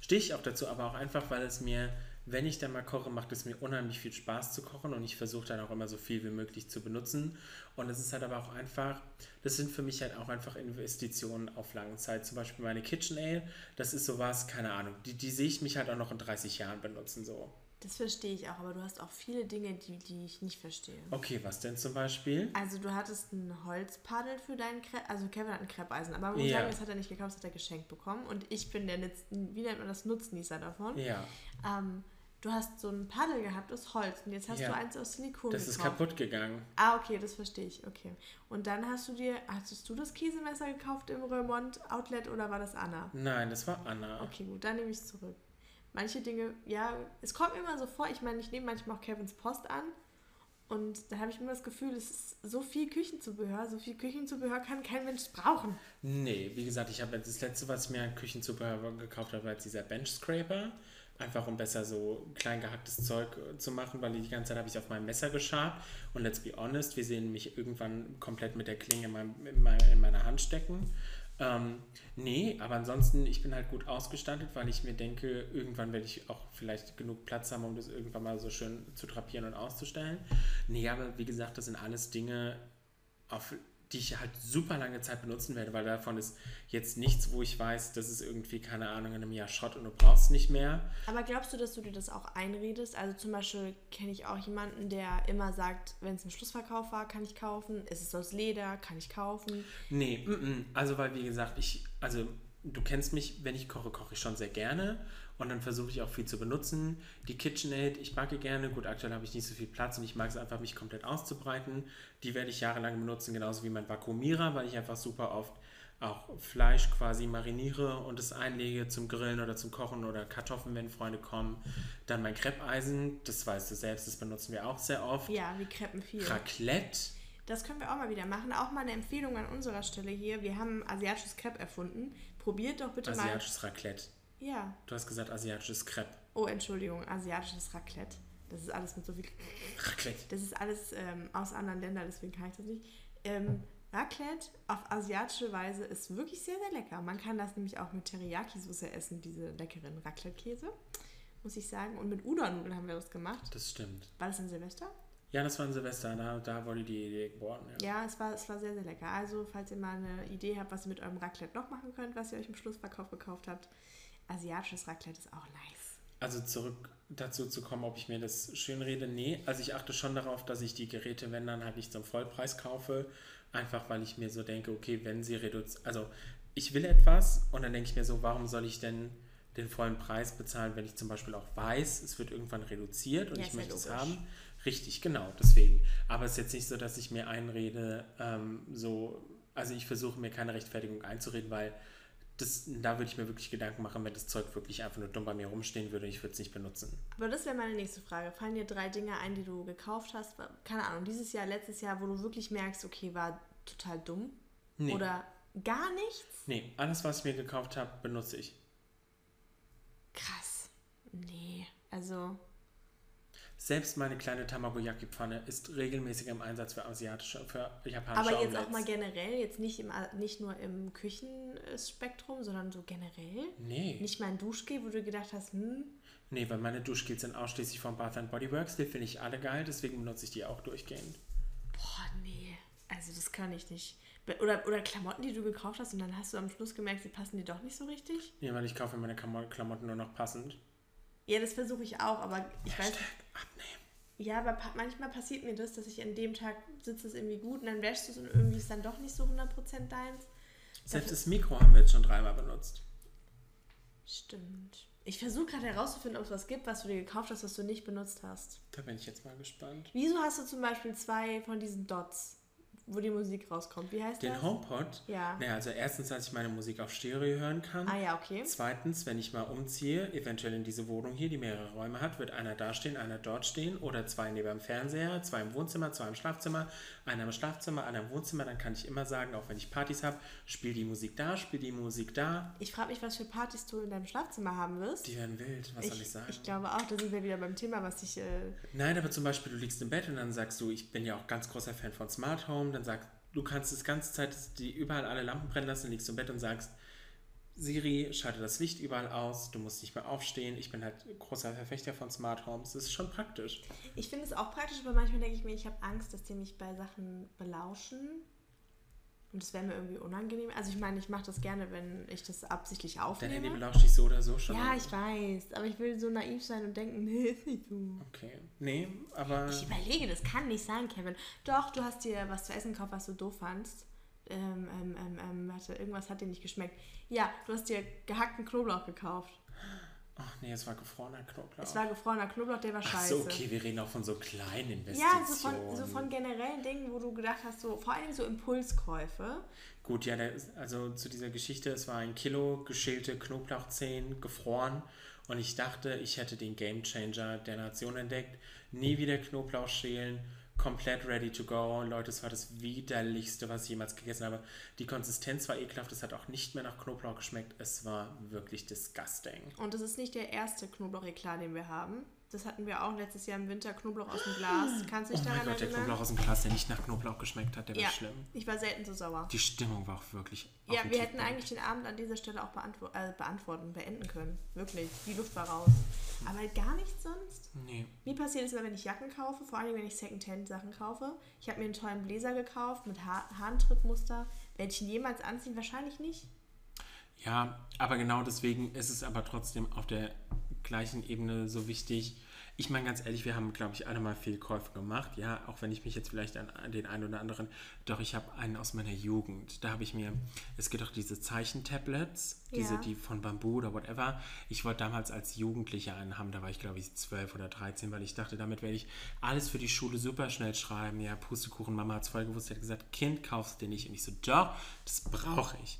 Stehe ich auch dazu, aber auch einfach, weil es mir wenn ich dann mal koche, macht es mir unheimlich viel Spaß zu kochen und ich versuche dann auch immer so viel wie möglich zu benutzen. Und es ist halt aber auch einfach, das sind für mich halt auch einfach Investitionen auf lange Zeit. Zum Beispiel meine KitchenAid, das ist sowas, keine Ahnung, die, die sehe ich mich halt auch noch in 30 Jahren benutzen so. Das verstehe ich auch, aber du hast auch viele Dinge, die, die ich nicht verstehe. Okay, was denn zum Beispiel? Also du hattest ein Holzpaddel für deinen Crepe, also Kevin hat ein Kreppeisen, aber man muss ja. sagen, das hat er nicht gekauft, das hat er geschenkt bekommen und ich bin der, wie nennt man das, Nutznießer davon. Ja. Ähm, du hast so ein Paddel gehabt aus Holz und jetzt hast ja. du eins aus Silikon Das gekauft. ist kaputt gegangen. Ah, okay, das verstehe ich. Okay. Und dann hast du dir, hattest du das Käsemesser gekauft im Remont Outlet oder war das Anna? Nein, das war Anna. Okay, gut, dann nehme ich es zurück. Manche Dinge, ja, es kommt mir immer so vor, ich meine, ich nehme manchmal auch Kevins Post an und da habe ich immer das Gefühl, es ist so viel Küchenzubehör, so viel Küchenzubehör kann kein Mensch brauchen. Nee, wie gesagt, ich habe das letzte, was ich mir an Küchenzubehör gekauft habe, war jetzt dieser Bench Scraper. Einfach um besser so klein gehacktes Zeug äh, zu machen, weil die ganze Zeit habe ich auf meinem Messer geschabt. Und let's be honest, wir sehen mich irgendwann komplett mit der Klinge in, meinem, in meiner Hand stecken. Ähm, nee, aber ansonsten, ich bin halt gut ausgestattet, weil ich mir denke, irgendwann werde ich auch vielleicht genug Platz haben, um das irgendwann mal so schön zu drapieren und auszustellen. Nee, aber wie gesagt, das sind alles Dinge, auf die ich halt super lange Zeit benutzen werde, weil davon ist jetzt nichts, wo ich weiß, das ist irgendwie, keine Ahnung, in einem Jahr Schrott und du brauchst es nicht mehr. Aber glaubst du, dass du dir das auch einredest? Also zum Beispiel kenne ich auch jemanden, der immer sagt, wenn es ein Schlussverkauf war, kann ich kaufen. Ist es aus Leder, kann ich kaufen. Nee, mm, mm. also weil wie gesagt, ich, also du kennst mich, wenn ich koche, koche ich schon sehr gerne und dann versuche ich auch viel zu benutzen. Die KitchenAid, ich backe gerne. Gut, aktuell habe ich nicht so viel Platz und ich mag es einfach, mich komplett auszubreiten. Die werde ich jahrelang benutzen, genauso wie mein Vakuumierer, weil ich einfach super oft auch Fleisch quasi mariniere und es einlege zum Grillen oder zum Kochen oder Kartoffeln, wenn Freunde kommen. Dann mein Kreppeisen, das weißt du selbst, das benutzen wir auch sehr oft. Ja, wir kreppen viel. Raclette. Das können wir auch mal wieder machen. Auch mal eine Empfehlung an unserer Stelle hier. Wir haben asiatisches Crepe erfunden. Probiert doch bitte Asiatisches mal. Asiatisches Raclette. Ja. Du hast gesagt asiatisches Crepe. Oh, Entschuldigung, asiatisches Raclette. Das ist alles mit so viel. Raclette. Das ist alles ähm, aus anderen Ländern, deswegen kann ich das nicht. Ähm, Raclette auf asiatische Weise ist wirklich sehr, sehr lecker. Man kann das nämlich auch mit Teriyaki-Soße essen, diese leckeren Raclette-Käse, muss ich sagen. Und mit Udon-Nudeln haben wir das gemacht. Das stimmt. War das ein Silvester? Ja, das war ein Silvester, da, da wurde die Idee geboren. Ja, ja es, war, es war sehr, sehr lecker. Also, falls ihr mal eine Idee habt, was ihr mit eurem Raclette noch machen könnt, was ihr euch im Schlussverkauf gekauft habt, asiatisches Raclette ist auch nice. Also zurück dazu zu kommen, ob ich mir das schön rede, nee. Also ich achte schon darauf, dass ich die Geräte, wenn dann halt nicht zum Vollpreis kaufe, einfach weil ich mir so denke, okay, wenn sie reduzieren, also ich will etwas und dann denke ich mir so, warum soll ich denn den vollen Preis bezahlen, wenn ich zum Beispiel auch weiß, es wird irgendwann reduziert und ja, ich möchte es haben. Richtig, genau, deswegen. Aber es ist jetzt nicht so, dass ich mir einrede, ähm, so, also ich versuche mir keine Rechtfertigung einzureden, weil das, da würde ich mir wirklich Gedanken machen, wenn das Zeug wirklich einfach nur dumm bei mir rumstehen würde, ich würde es nicht benutzen. Aber das wäre meine nächste Frage. Fallen dir drei Dinge ein, die du gekauft hast? Keine Ahnung, dieses Jahr, letztes Jahr, wo du wirklich merkst, okay, war total dumm? Nee. Oder gar nichts? Nee, alles, was ich mir gekauft habe, benutze ich. Krass. Nee, also selbst meine kleine Tamagoyaki-Pfanne ist regelmäßig im Einsatz für asiatische, für japanische Aber jetzt Omelettes. auch mal generell, jetzt nicht, im, nicht nur im Küchenspektrum, sondern so generell? Nee. Nicht mal ein Duschgel, wo du gedacht hast, hm? Nee, weil meine Duschgels sind ausschließlich von Bath Body Works. Die finde ich alle geil, deswegen benutze ich die auch durchgehend. Boah, nee. Also das kann ich nicht. Oder, oder Klamotten, die du gekauft hast und dann hast du am Schluss gemerkt, sie passen dir doch nicht so richtig? Nee, weil ich kaufe meine Klamotten nur noch passend. Ja, das versuche ich auch, aber ich Hashtag weiß. abnehmen. Ja, aber manchmal passiert mir das, dass ich an dem Tag sitze es irgendwie gut und dann wäschst du es und irgendwie ist dann doch nicht so 100% deins. Selbst das Mikro haben wir jetzt schon dreimal benutzt. Stimmt. Ich versuche gerade herauszufinden, ob es was gibt, was du dir gekauft hast, was du nicht benutzt hast. Da bin ich jetzt mal gespannt. Wieso hast du zum Beispiel zwei von diesen Dots? wo die Musik rauskommt. Wie heißt Den das? Den HomePod? Ja. Naja, also erstens, dass ich meine Musik auf Stereo hören kann. Ah ja, okay. Zweitens, wenn ich mal umziehe, eventuell in diese Wohnung hier, die mehrere Räume hat, wird einer da stehen, einer dort stehen oder zwei neben dem Fernseher, zwei im Wohnzimmer, zwei im Schlafzimmer, einer im Schlafzimmer, einer im Wohnzimmer. Dann kann ich immer sagen, auch wenn ich Partys habe, spiel die Musik da, spiel die Musik da. Ich frage mich, was für Partys du in deinem Schlafzimmer haben wirst. Die werden wild, was ich, soll ich sagen? Ich glaube auch, da sind wir wieder beim Thema, was ich... Äh Nein, aber zum Beispiel, du liegst im Bett und dann sagst du, ich bin ja auch ganz großer Fan von Smart Home, dann sagst du kannst das ganze Zeit die überall alle Lampen brennen lassen, liegst im Bett und sagst, Siri, schalte das Licht überall aus, du musst nicht mehr aufstehen. Ich bin halt großer Verfechter von Smart Homes. Das ist schon praktisch. Ich finde es auch praktisch, aber manchmal denke ich mir, ich habe Angst, dass die mich bei Sachen belauschen und das wäre mir irgendwie unangenehm. Also ich meine, ich mache das gerne, wenn ich das absichtlich aufnehme. Dein Handy belauscht dich so oder so schon. Ja, ich weiß. Aber ich will so naiv sein und denken, nee, ist nicht so. Okay. Nee, aber... Ich überlege, das kann nicht sein, Kevin. Doch, du hast dir was zu essen gekauft, was du doof fandst. Ähm, ähm, ähm, ähm warte, irgendwas hat dir nicht geschmeckt. Ja, du hast dir gehackten Knoblauch gekauft. Ach nee, es war gefrorener Knoblauch. Es war gefrorener Knoblauch, der war scheiße. Ach so, okay, wir reden auch von so kleinen Investitionen. Ja, so von, so von generellen Dingen, wo du gedacht hast, so vor allem so Impulskäufe. Gut, ja, der, also zu dieser Geschichte, es war ein Kilo geschälte Knoblauchzehen, gefroren. Und ich dachte, ich hätte den Gamechanger der Nation entdeckt. Nie wieder Knoblauch schälen komplett ready to go. Leute, es war das widerlichste, was ich jemals gegessen habe. Die Konsistenz war ekelhaft, es hat auch nicht mehr nach Knoblauch geschmeckt. Es war wirklich disgusting. Und das ist nicht der erste Knoblauch-Eklat, den wir haben. Das hatten wir auch letztes Jahr im Winter, Knoblauch aus dem Glas. Kannst du Oh dich mein daran Gott, der erinnern? Knoblauch aus dem Glas, der nicht nach Knoblauch geschmeckt hat, der ja, war schlimm. ich war selten so sauer. Die Stimmung war auch wirklich. Ja, wir hätten eigentlich den Abend an dieser Stelle auch beantwo äh, beantworten, beenden können. Wirklich. Die Luft war raus. Aber gar nichts sonst. Nee. Mir passiert es immer, wenn ich Jacken kaufe, vor allem wenn ich Secondhand-Sachen kaufe. Ich habe mir einen tollen Bläser gekauft mit ha Hahntrittmuster. Werde ich ihn jemals anziehen? Wahrscheinlich nicht. Ja, aber genau deswegen ist es aber trotzdem auf der gleichen Ebene so wichtig. Ich meine ganz ehrlich, wir haben, glaube ich, alle mal Fehlkäufe gemacht. Ja, auch wenn ich mich jetzt vielleicht an den einen oder anderen. Doch ich habe einen aus meiner Jugend. Da habe ich mir, es gibt auch diese Zeichentablets, diese, Ja. die von Bambu oder whatever. Ich wollte damals als Jugendlicher einen haben. Da war ich, glaube ich, 12 oder 13, weil ich dachte, damit werde ich alles für die Schule super schnell schreiben. Ja, Pustekuchen, Mama hat es voll gewusst. Hat gesagt, Kind, kaufst du dir nicht. Und ich so, doch, das brauche ich.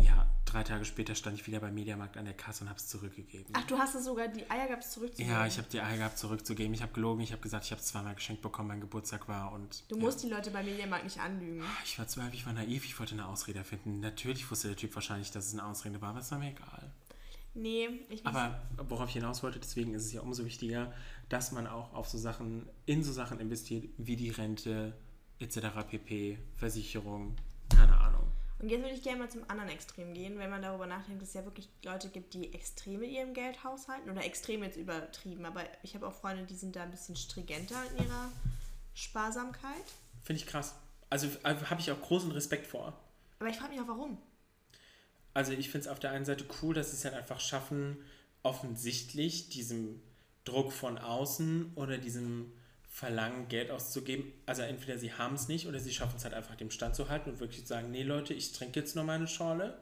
Ja, drei Tage später stand ich wieder beim Mediamarkt an der Kasse und habe es zurückgegeben. Ach, du hast es sogar, die Eier gab es zurückzugeben. Ja, ich habe die Eier gehabt, zurückzugeben. Ich habe gelogen. Ich habe gesagt, ich habe es zweimal geschenkt bekommen, mein Geburtstag war. Und Du ja. musst die Leute beim Mediamarkt nicht anlügen. Ich war zwölf, ich war naiv, ich wollte eine Ausrede finden. Natürlich wusste der Typ wahrscheinlich, dass es eine Ausrede war, aber es war mir egal. Nee, ich muss Aber worauf ich hinaus wollte, deswegen ist es ja umso wichtiger, dass man auch auf so Sachen, in so Sachen investiert, wie die Rente, etc. pp, Versicherung, keine Ahnung. Und jetzt würde ich gerne mal zum anderen Extrem gehen, wenn man darüber nachdenkt, dass es ja wirklich Leute gibt, die extrem mit ihrem Geld haushalten. Oder extrem jetzt übertrieben, aber ich habe auch Freunde, die sind da ein bisschen stringenter in ihrer Sparsamkeit. Finde ich krass. Also äh, habe ich auch großen Respekt vor. Aber ich frage mich auch, warum. Also ich finde es auf der einen Seite cool, dass sie es halt einfach schaffen, offensichtlich diesem Druck von außen oder diesem Verlangen, Geld auszugeben. Also entweder sie haben es nicht oder sie schaffen es halt einfach dem Stand zu halten und wirklich zu sagen, nee Leute, ich trinke jetzt nur meine Schorle.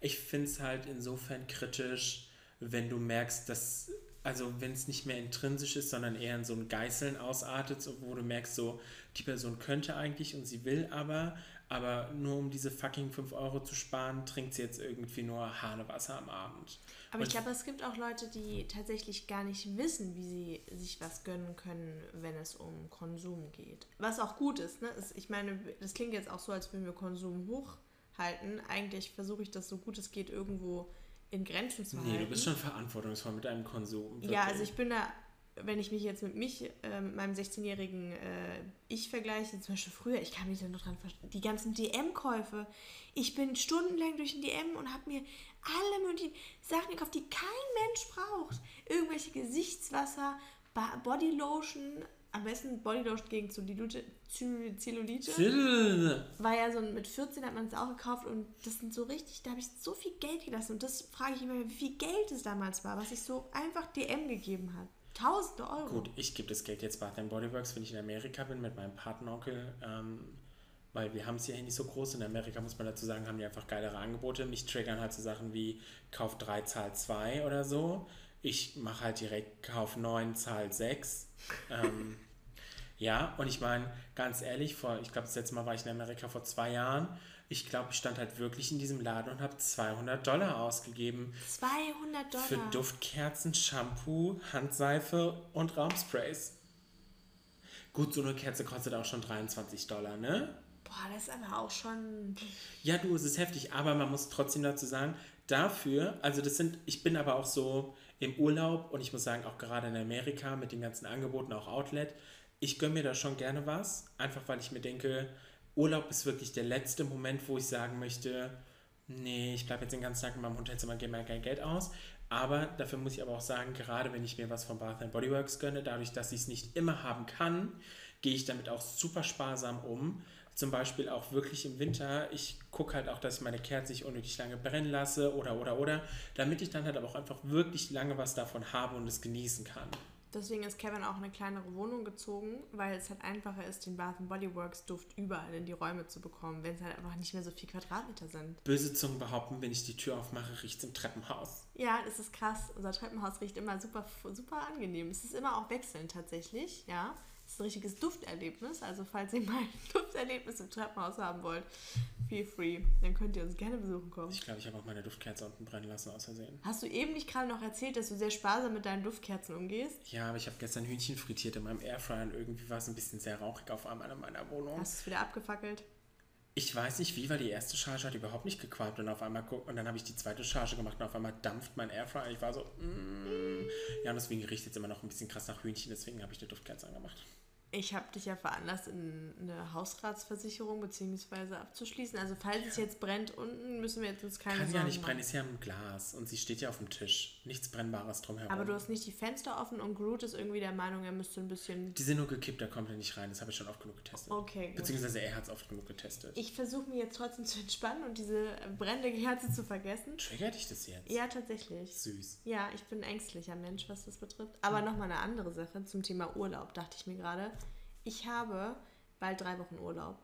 Ich finde es halt insofern kritisch, wenn du merkst, dass, also wenn es nicht mehr intrinsisch ist, sondern eher in so ein Geißeln ausartet, wo du merkst, so, die Person könnte eigentlich und sie will aber, aber nur um diese fucking 5 Euro zu sparen, trinkt sie jetzt irgendwie nur Hanewasser am Abend. Aber ich Und- glaube, es gibt auch Leute, die tatsächlich gar nicht wissen, wie sie sich was gönnen können, wenn es um Konsum geht. Was auch gut ist, ne? Ich meine, das klingt jetzt auch so, als würden wir Konsum hochhalten. Eigentlich versuche ich das so gut es geht irgendwo in Grenzen zu halten. Nee, du bist schon verantwortungsvoll mit deinem Konsum. Ja, wirklich. also ich bin da, wenn ich mich jetzt mit mich, äh, mit meinem 16-jährigen äh, Ich vergleiche, zum Beispiel früher, ich kann mich da noch dran verstehen, die ganzen DM-Käufe. Ich bin stundenlang durch den DM und habe mir alle möglichen Sachen gekauft, die kein Mensch braucht. Irgendwelche Gesichtswasser, Bodylotion, am besten Bodylotion gegen Zellulite. Zellulite. War ja so, mit 14 hat man es auch gekauft und das sind so richtig, da habe ich so viel Geld gelassen und das frage ich immer, wie viel Geld es damals war, was ich so einfach DM gegeben hat. Tausende Euro. Gut, ich gebe das Geld jetzt Bath Body Works, wenn ich in Amerika bin mit meinem Patenonkel, ähm, weil wir haben es hier nicht so groß. In Amerika muss man dazu sagen, haben die einfach geilere Angebote. Mich triggern halt so Sachen wie Kauf 3, Zahl 2 oder so. Ich mache halt direkt Kauf 9, Zahl 6. ähm, ja, und ich meine, ganz ehrlich, vor, ich glaube, das letzte Mal war ich in Amerika vor zwei Jahren. Ich glaube, ich stand halt wirklich in diesem Laden und habe 200 Dollar ausgegeben 200 Dollar. für Duftkerzen, Shampoo, Handseife und Raumsprays. Gut, so eine Kerze kostet auch schon 23 Dollar, ne? Boah, das ist aber auch schon. Ja, du, es ist heftig, aber man muss trotzdem dazu sagen, dafür, also das sind, ich bin aber auch so im Urlaub und ich muss sagen, auch gerade in Amerika mit den ganzen Angeboten, auch Outlet, ich gönne mir da schon gerne was, einfach weil ich mir denke, Urlaub ist wirklich der letzte Moment, wo ich sagen möchte, nee, ich bleibe jetzt den ganzen Tag in meinem Hotelzimmer, gebe mir kein Geld aus. Aber dafür muss ich aber auch sagen, gerade wenn ich mir was von Bath Body Works gönne, dadurch, dass ich es nicht immer haben kann, gehe ich damit auch super sparsam um. Zum Beispiel auch wirklich im Winter. Ich gucke halt auch, dass ich meine Kerze nicht unnötig lange brennen lasse oder, oder, oder. Damit ich dann halt aber auch einfach wirklich lange was davon habe und es genießen kann. Deswegen ist Kevin auch in eine kleinere Wohnung gezogen, weil es halt einfacher ist, den Bath Body Works Duft überall in die Räume zu bekommen, wenn es halt einfach nicht mehr so viel Quadratmeter sind. Böse Zungen behaupten, wenn ich die Tür aufmache, riecht es im Treppenhaus. Ja, das ist krass. Unser Treppenhaus riecht immer super, super angenehm. Es ist immer auch wechselnd tatsächlich, ja. Es ist ein richtiges Dufterlebnis. Also falls ihr mal ein Dufterlebnis im Treppenhaus haben wollt, feel free. Dann könnt ihr uns gerne besuchen kommen. Ich glaube, ich habe auch meine Duftkerze unten brennen lassen, aus Versehen. Hast du eben nicht gerade noch erzählt, dass du sehr sparsam mit deinen Duftkerzen umgehst? Ja, aber ich habe gestern Hühnchen frittiert in meinem Airfryer und irgendwie war es ein bisschen sehr rauchig auf einmal in meiner Wohnung. Hast du es wieder abgefackelt? Ich weiß nicht wie, weil die erste Charge hat überhaupt nicht gequalmt und auf einmal und dann habe ich die zweite Charge gemacht und auf einmal dampft mein Airfryer und ich war so, mm. ja, und deswegen riecht es immer noch ein bisschen krass nach Hühnchen, deswegen habe ich eine Duftkerze angemacht. Ich habe dich ja veranlasst, in eine Hausratsversicherung beziehungsweise abzuschließen. Also falls es jetzt brennt unten, müssen wir jetzt uns keine Kann ja Sorgen nicht brennen, ist ja im Glas und sie steht ja auf dem Tisch. Nichts Brennbares drumherum. Aber du hast nicht die Fenster offen und Groot ist irgendwie der Meinung, er müsste ein bisschen... die sind nur gekippt, da kommt er nicht rein. Das habe ich schon oft genug getestet. Okay, gut. Beziehungsweise er hat es oft genug getestet. Ich versuche mich jetzt trotzdem zu entspannen und diese brennende Kerze zu vergessen. Triggert dich das jetzt? Ja, tatsächlich. Süß. Ja, ich bin ein ängstlicher Mensch, was das betrifft. Aber nochmal eine andere Sache zum Thema Urlaub, dachte ich mir gerade. Ich habe bald drei Wochen Urlaub.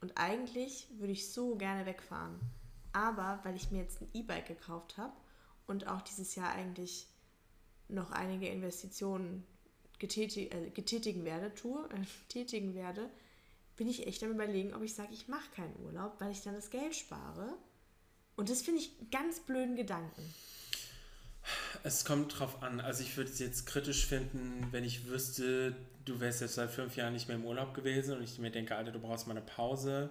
Und eigentlich würde ich so gerne wegfahren. Aber weil ich mir jetzt ein E-Bike gekauft habe und auch dieses Jahr eigentlich noch einige Investitionen getätig, äh, getätigen werde, tue, äh, tätigen werde, bin ich echt am überlegen, ob ich sage, ich mache keinen Urlaub, weil ich dann das Geld spare. Und das finde ich einen ganz blöden Gedanken. Es kommt drauf an. Also ich würde es jetzt kritisch finden, wenn ich wüsste, du wärst jetzt seit fünf Jahren nicht mehr im Urlaub gewesen und ich mir denke, Alter, du brauchst mal eine Pause.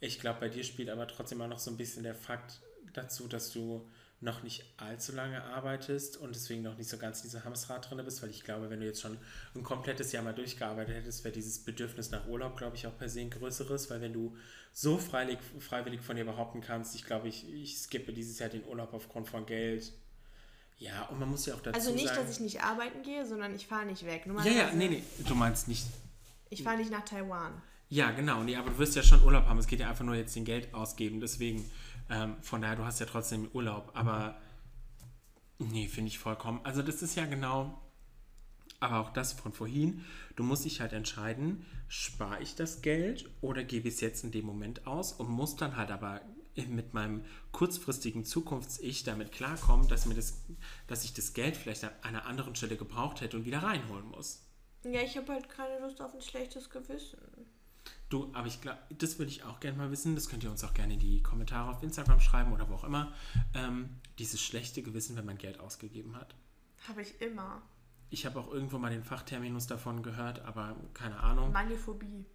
Ich glaube, bei dir spielt aber trotzdem auch noch so ein bisschen der Fakt dazu, dass du noch nicht allzu lange arbeitest und deswegen noch nicht so ganz in dieser Hamsterrad drin bist, weil ich glaube, wenn du jetzt schon ein komplettes Jahr mal durchgearbeitet hättest, wäre dieses Bedürfnis nach Urlaub, glaube ich, auch per se ein größeres, weil wenn du so freiwillig, freiwillig von dir behaupten kannst, ich glaube, ich, ich skippe dieses Jahr den Urlaub aufgrund von Geld. Ja, und man muss ja auch dazu Also nicht, sagen... dass ich nicht arbeiten gehe, sondern ich fahre nicht weg. Ja, ja, nee, nee, du meinst nicht... Ich fahre nicht nach Taiwan. Ja, genau, nee, aber du wirst ja schon Urlaub haben. Es geht ja einfach nur jetzt den Geld ausgeben. Deswegen, ähm, von daher, du hast ja trotzdem Urlaub. Aber nee, finde ich vollkommen. Also das ist ja genau, aber auch das von vorhin. Du musst dich halt entscheiden, spare ich das Geld oder gebe ich es jetzt in dem Moment aus und muss dann halt aber mit meinem kurzfristigen Zukunfts-Ich damit klarkommen, dass, mir das, dass ich das Geld vielleicht an einer anderen Stelle gebraucht hätte und wieder reinholen muss. Ja, ich habe halt keine Lust auf ein schlechtes Gewissen. Du, aber ich glaube, das würde ich auch gerne mal wissen. Das könnt ihr uns auch gerne in die Kommentare auf Instagram schreiben oder wo auch immer. Ähm, dieses schlechte Gewissen, wenn man Geld ausgegeben hat. Habe ich immer. Ich habe auch irgendwo mal den Fachterminus davon gehört, aber keine Ahnung. Maniophobie.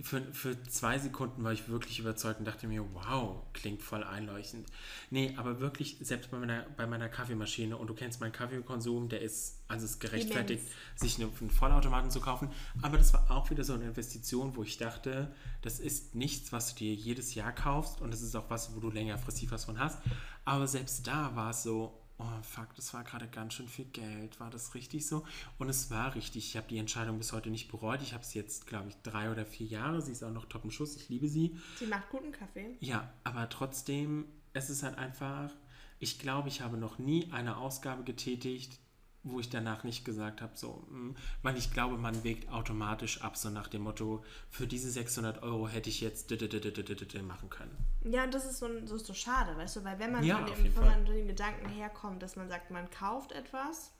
Für, für zwei Sekunden war ich wirklich überzeugt und dachte mir, wow, klingt voll einleuchtend. Nee, aber wirklich, selbst bei meiner, bei meiner Kaffeemaschine, und du kennst meinen Kaffeekonsum, der ist, also es gerechtfertigt, sich eine, einen Vollautomaten zu kaufen. Aber das war auch wieder so eine Investition, wo ich dachte, das ist nichts, was du dir jedes Jahr kaufst und das ist auch was, wo du längerfristig was von hast. Aber selbst da war es so, oh fuck, das war gerade ganz schön viel Geld. War das richtig so? Und es war richtig. Ich habe die Entscheidung bis heute nicht bereut. Ich habe es jetzt, glaube ich, drei oder vier Jahre. Sie ist auch noch top im Schuss. Ich liebe sie. Sie macht guten Kaffee. Ja, aber trotzdem, es ist halt einfach, ich glaube, ich habe noch nie eine Ausgabe getätigt, wo ich danach nicht gesagt habe, so, mm, weil ich glaube, man wägt automatisch ab, so nach dem Motto, für diese 600 Euro hätte ich jetzt machen können. Ja, und das ist so, so, so schade, weißt du, weil wenn man, Ja, dem, man den Gedanken herkommt, dass man sagt, man kauft etwas,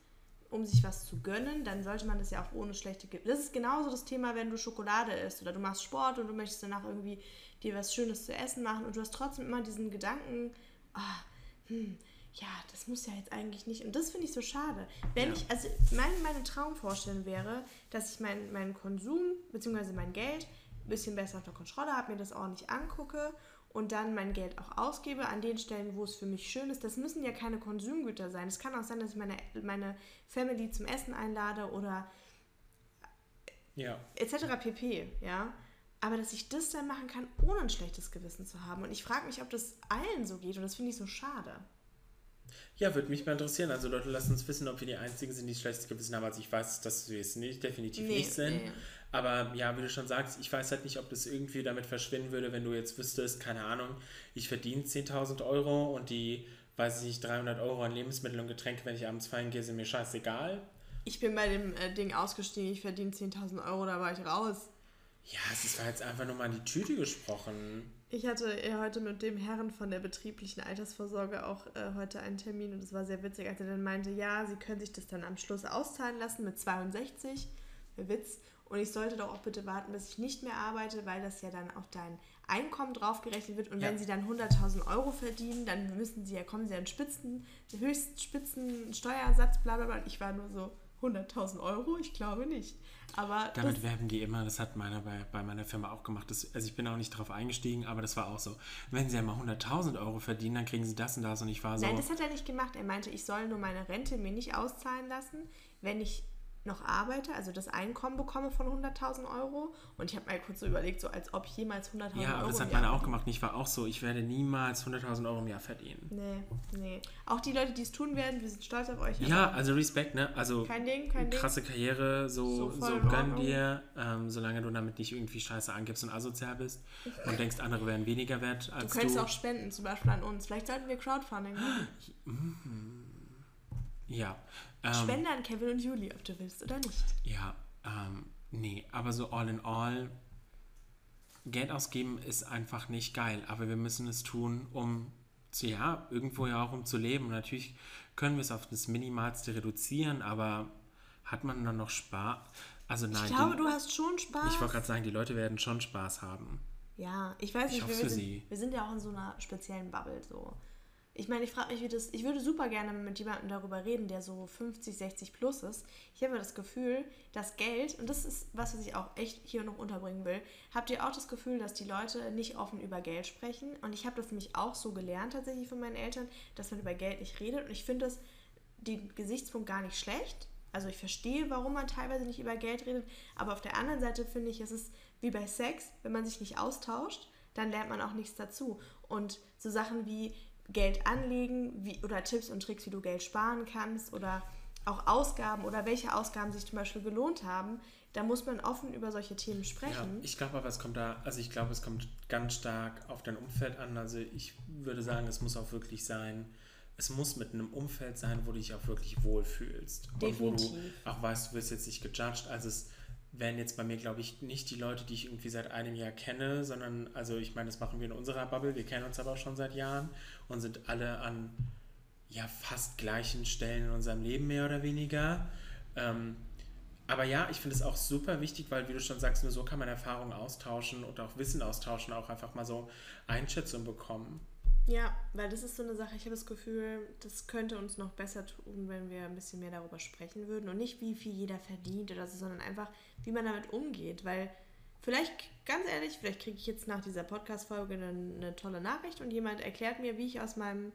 um sich was zu gönnen, dann sollte man das ja auch ohne schlechte Ge Das ist genauso das Thema, wenn du Schokolade isst oder du machst Sport und du möchtest danach irgendwie dir was Schönes zu essen machen und du hast trotzdem immer diesen Gedanken, ah, hm, ja, das muss ja jetzt eigentlich nicht. Und das finde ich so schade. Wenn Ja. ich, also meine, meine Traumvorstellung wäre, dass ich meinen meinen Konsum bzw. mein Geld ein bisschen besser unter Kontrolle habe, mir das ordentlich angucke und dann mein Geld auch ausgebe an den Stellen, wo es für mich schön ist. Das müssen ja keine Konsumgüter sein. Es kann auch sein, dass ich meine, meine Family zum Essen einlade oder Ja. etc. pp. Ja. Aber dass ich das dann machen kann, ohne ein schlechtes Gewissen zu haben. Und ich frage mich, ob das allen so geht und das finde ich so schade. Ja, würde mich mal interessieren. Also Leute, lasst uns wissen, ob wir die Einzigen sind, die schlechtes Gewissen haben. Also ich weiß, dass wir es nicht, definitiv Nee, nicht sind. nee. Aber ja, wie du schon sagst, ich weiß halt nicht, ob das irgendwie damit verschwinden würde, wenn du jetzt wüsstest, keine Ahnung, ich verdiene 10.000 Euro und die, weiß ich nicht, 300 Euro an Lebensmittel und Getränke, wenn ich abends feiern gehe, sind mir scheißegal. Ich bin bei dem äh, Ding ausgestiegen, ich verdiene 10.000 Euro, da war ich raus. Ja, es war jetzt einfach nur mal in die Tüte gesprochen. Ich hatte äh, heute mit dem Herrn von der betrieblichen Altersvorsorge auch äh, heute einen Termin und es war sehr witzig, als er dann meinte, ja, Sie können sich das dann am Schluss auszahlen lassen mit 62. Der Witz. Und ich sollte doch auch bitte warten, bis ich nicht mehr arbeite, weil das ja dann auf dein Einkommen draufgerechnet wird. Und Ja. wenn Sie dann 100.000 Euro verdienen, dann müssen Sie ja, kommen Sie an Spitzen, höchsten Spitzen Steuersatz, bla bla bla. Ich war nur so, 100.000 Euro? Ich glaube nicht. Aber Damit werben die immer, das hat meiner bei, bei meiner Firma auch gemacht. Das, also ich bin auch nicht drauf eingestiegen, aber das war auch so. Wenn sie einmal 100.000 Euro verdienen, dann kriegen sie das und das und ich war so. nein, das hat er nicht gemacht. Er meinte, ich soll nur meine Rente mir nicht auszahlen lassen, wenn ich noch arbeite, also das Einkommen bekomme von 100.000 Euro. Und ich habe mal kurz so überlegt, so als ob ich jemals 100.000 Euro ja, aber das hat meine auch gemacht. Ich war auch so, ich werde niemals 100.000 Euro im Jahr verdienen. Nee, nee. Auch die Leute, die es tun werden, wir sind stolz auf euch. Ja, also Respekt, ne? Also Kein Ding, kein Ding. krasse Karriere, so, So so, gönn dir, ähm, solange du damit nicht irgendwie Scheiße angibst und asozial bist und denkst, andere wären weniger wert Du als könntest du. auch spenden, zum Beispiel an uns. Vielleicht sollten wir Crowdfunding machen. Ja. Ähm, Spende an Kevin und Juli, ob du willst oder nicht. Ja, ähm, nee, aber so all in all, Geld ausgeben ist einfach nicht geil, aber wir müssen es tun, um zu, ja, irgendwo ja auch um zu leben. Und natürlich können wir es auf das Minimalste reduzieren, aber hat man dann noch Spaß? Also nein, Ich glaube, die, du hast schon Spaß. ich wollte gerade sagen, die Leute werden schon Spaß haben. Ja, ich weiß Ich nicht, hoffe wir, sind, wir sind ja auch in so einer speziellen Bubble so. Ich meine, ich frage mich, wie das. Ich würde super gerne mit jemandem darüber reden, der so 50, 60 plus ist. Ich habe das Gefühl, dass Geld, und das ist was, was ich auch echt hier noch unterbringen will, habt ihr auch das Gefühl, dass die Leute nicht offen über Geld sprechen? Und ich habe das nämlich auch so gelernt tatsächlich von meinen Eltern, dass man über Geld nicht redet. Und ich finde das den Gesichtspunkt gar nicht schlecht. Also ich verstehe, warum man teilweise nicht über Geld redet, aber auf der anderen Seite finde ich, es ist wie bei Sex, wenn man sich nicht austauscht, dann lernt man auch nichts dazu. Und so Sachen wie Geld anlegen wie, oder Tipps und Tricks, wie du Geld sparen kannst oder auch Ausgaben oder welche Ausgaben sich zum Beispiel gelohnt haben, da muss man offen über solche Themen Ja, sprechen. ich glaube aber, es kommt da, also ich glaube, es kommt ganz stark auf dein Umfeld an. Also ich würde sagen, es muss auch wirklich sein, es muss mit einem Umfeld sein, wo du dich auch wirklich wohlfühlst. Und wo du Definitiv. auch weißt, du wirst jetzt nicht gejudged. Also es wären jetzt bei mir, glaube ich, nicht die Leute, die ich irgendwie seit einem Jahr kenne, sondern, also ich meine, das machen wir in unserer Bubble, wir kennen uns aber auch schon seit Jahren und sind alle an ja fast gleichen Stellen in unserem Leben mehr oder weniger. Ähm, aber ja, ich finde es auch super wichtig, weil, wie du schon sagst, nur so kann man Erfahrungen austauschen und auch Wissen austauschen, auch einfach mal so Einschätzung bekommen. Ja, weil das ist so eine Sache, ich habe das Gefühl, das könnte uns noch besser tun, wenn wir ein bisschen mehr darüber sprechen würden. Und nicht, wie viel jeder verdient oder so, sondern einfach, wie man damit umgeht. Weil vielleicht, ganz ehrlich, vielleicht kriege ich jetzt nach dieser Podcast-Folge eine, eine tolle Nachricht und jemand erklärt mir, wie ich aus meinem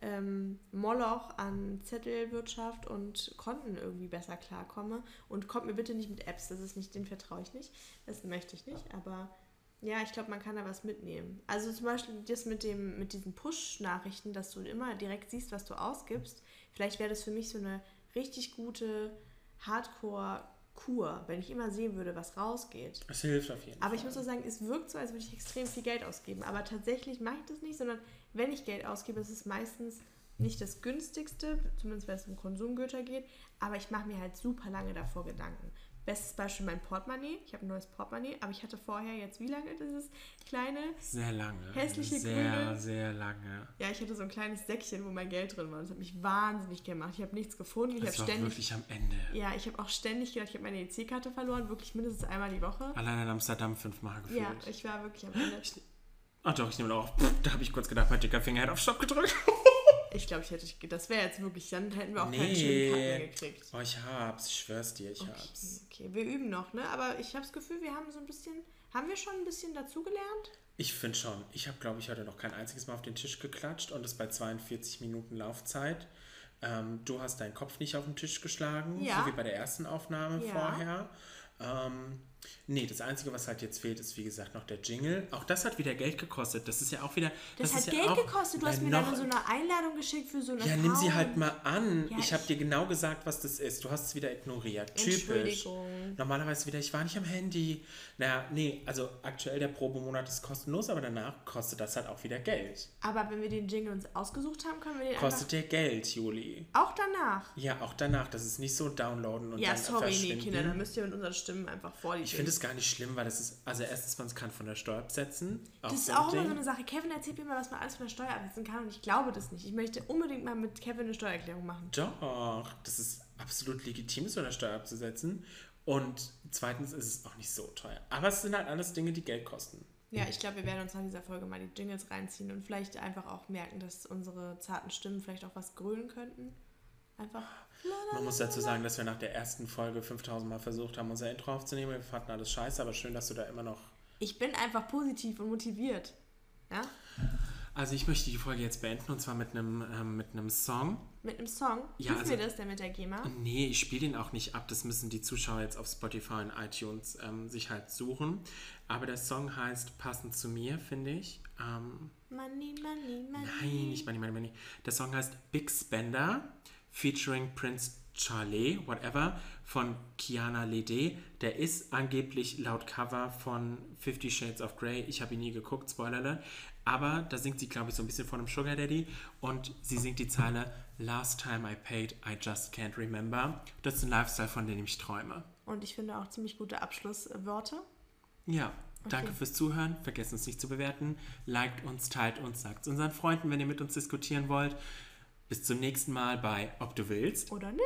ähm, Moloch an Zettelwirtschaft und Konten irgendwie besser klarkomme. Und kommt mir bitte nicht mit Apps, das ist nicht, den vertraue ich nicht. Das möchte ich nicht, aber ja, ich glaube, man kann da was mitnehmen. Also zum Beispiel das mit, dem, mit diesen Push-Nachrichten, dass du immer direkt siehst, was du ausgibst. Vielleicht wäre das für mich so eine richtig gute Hardcore-Kur, wenn ich immer sehen würde, was rausgeht. Es hilft auf jeden Aber Fall. ich muss auch sagen, es wirkt so, als würde ich extrem viel Geld ausgeben. Aber tatsächlich mache ich das nicht, sondern wenn ich Geld ausgebe, ist es meistens nicht das günstigste, zumindest wenn es um Konsumgüter geht. Aber ich mache mir halt super lange davor Gedanken. Bestes Beispiel mein Portemonnaie. Ich habe ein neues Portemonnaie, aber ich hatte vorher jetzt wie lange dieses kleine Sehr lange. Hässliche Sehr, grüne- sehr lange. ja, ich hatte so ein kleines Säckchen, wo mein Geld drin war. Das hat mich wahnsinnig gemacht. Ich habe nichts gefunden. Ich Das war ständig. wirklich am Ende. Ja, ich habe auch ständig gedacht, ich habe meine EC-Karte verloren. Wirklich mindestens einmal die Woche. Allein in Amsterdam fünfmal gefühlt. Ja, ich war wirklich am Ende. Ach doch, ich nehme noch. Pff, da habe ich kurz gedacht, mein dicker Finger hätte auf Stopp gedrückt. Ich glaube, ich hätte. Das wäre jetzt wirklich. Dann hätten wir auch keinen Nee. schönen Cut mehr gekriegt. Oh, ich hab's. Ich schwör's dir, ich Okay, hab's. okay, wir üben noch, ne? Aber ich habe das Gefühl, wir haben so ein bisschen. Haben wir schon ein bisschen dazugelernt? Ich finde schon. Ich habe, glaube ich, heute noch kein einziges Mal auf den Tisch geklatscht und es bei 42 Minuten Laufzeit. Ähm, du hast deinen Kopf nicht auf den Tisch geschlagen, Ja. so wie bei der ersten Aufnahme Ja. vorher. Ähm, nee, das Einzige, was halt jetzt fehlt, ist wie gesagt noch der Jingle. Auch das hat wieder Geld gekostet. Das ist ja auch wieder. Das, ist hat ja Geld auch, gekostet. Du hast mir noch, dann so eine Einladung geschickt für so eine Ja, nimm sie Frau. halt mal an. Ja, ich habe ich- dir genau gesagt, was das ist. Du hast es wieder ignoriert. Typisch. Entschuldigung. Normalerweise wieder, ich war nicht am Handy. Naja, nee, also aktuell der Probemonat ist kostenlos, aber danach kostet das halt auch wieder Geld. Aber wenn wir den Jingle uns ausgesucht haben, können wir den Kostet dir Geld, Juli. Auch danach. Ja, auch danach. Das ist nicht so downloaden und Ja, dann sorry, nee, verschwinden. Kinder, da müsst ihr mit unseren Stimmen einfach vor die ich finde es gar nicht schlimm, weil das ist, also erstens, man kann von der Steuer absetzen. Das ist auch immer so eine Sache. Kevin erzählt mir immer, was man alles von der Steuer absetzen kann und ich glaube das nicht. Ich möchte unbedingt mal mit Kevin eine Steuererklärung machen. Doch, das ist absolut legitim, so eine Steuer abzusetzen. Und zweitens ist es auch nicht so teuer. Aber es sind halt alles Dinge, die Geld kosten. Ja, ich glaube, wir werden uns nach dieser Folge mal die Jingles reinziehen und vielleicht einfach auch merken, dass unsere zarten Stimmen vielleicht auch was grölen könnten. Einfach. Man muss dazu sagen, dass wir nach der ersten Folge 5000 Mal versucht haben, unser Intro aufzunehmen. Wir fanden alles scheiße, aber schön, dass du da immer noch. Ich bin einfach positiv und motiviert. Ja? Also, ich möchte die Folge jetzt beenden und zwar mit einem, ähm, mit einem Song. Mit einem Song? Ja, Dürfen also- wir das denn mit der GEMA? Nee, ich spiele den auch nicht ab. Das müssen die Zuschauer jetzt auf Spotify und iTunes ähm, sich halt suchen. Aber der Song heißt Passend zu mir, finde ich. Ähm, Money, money, money. Nein, nicht Money, Money, Money. Der Song heißt Big Spender, featuring Prince Charlie, whatever, von Kiana Lede. Der ist angeblich laut Cover von Fifty Shades of Grey. Ich habe ihn nie geguckt, Spoilerle. Aber da singt sie, glaube ich, so ein bisschen von einem Sugar Daddy. Und sie singt die Zeile Last time I paid, I just can't remember. Das ist ein Lifestyle, von dem ich träume. Und ich finde auch ziemlich gute Abschlussworte. Ja, danke fürs Zuhören. Vergesst uns nicht zu bewerten. Liked uns, teilt uns, sagt unseren Freunden, wenn ihr mit uns diskutieren wollt. Bis zum nächsten Mal bei Ob du willst. Oder nicht.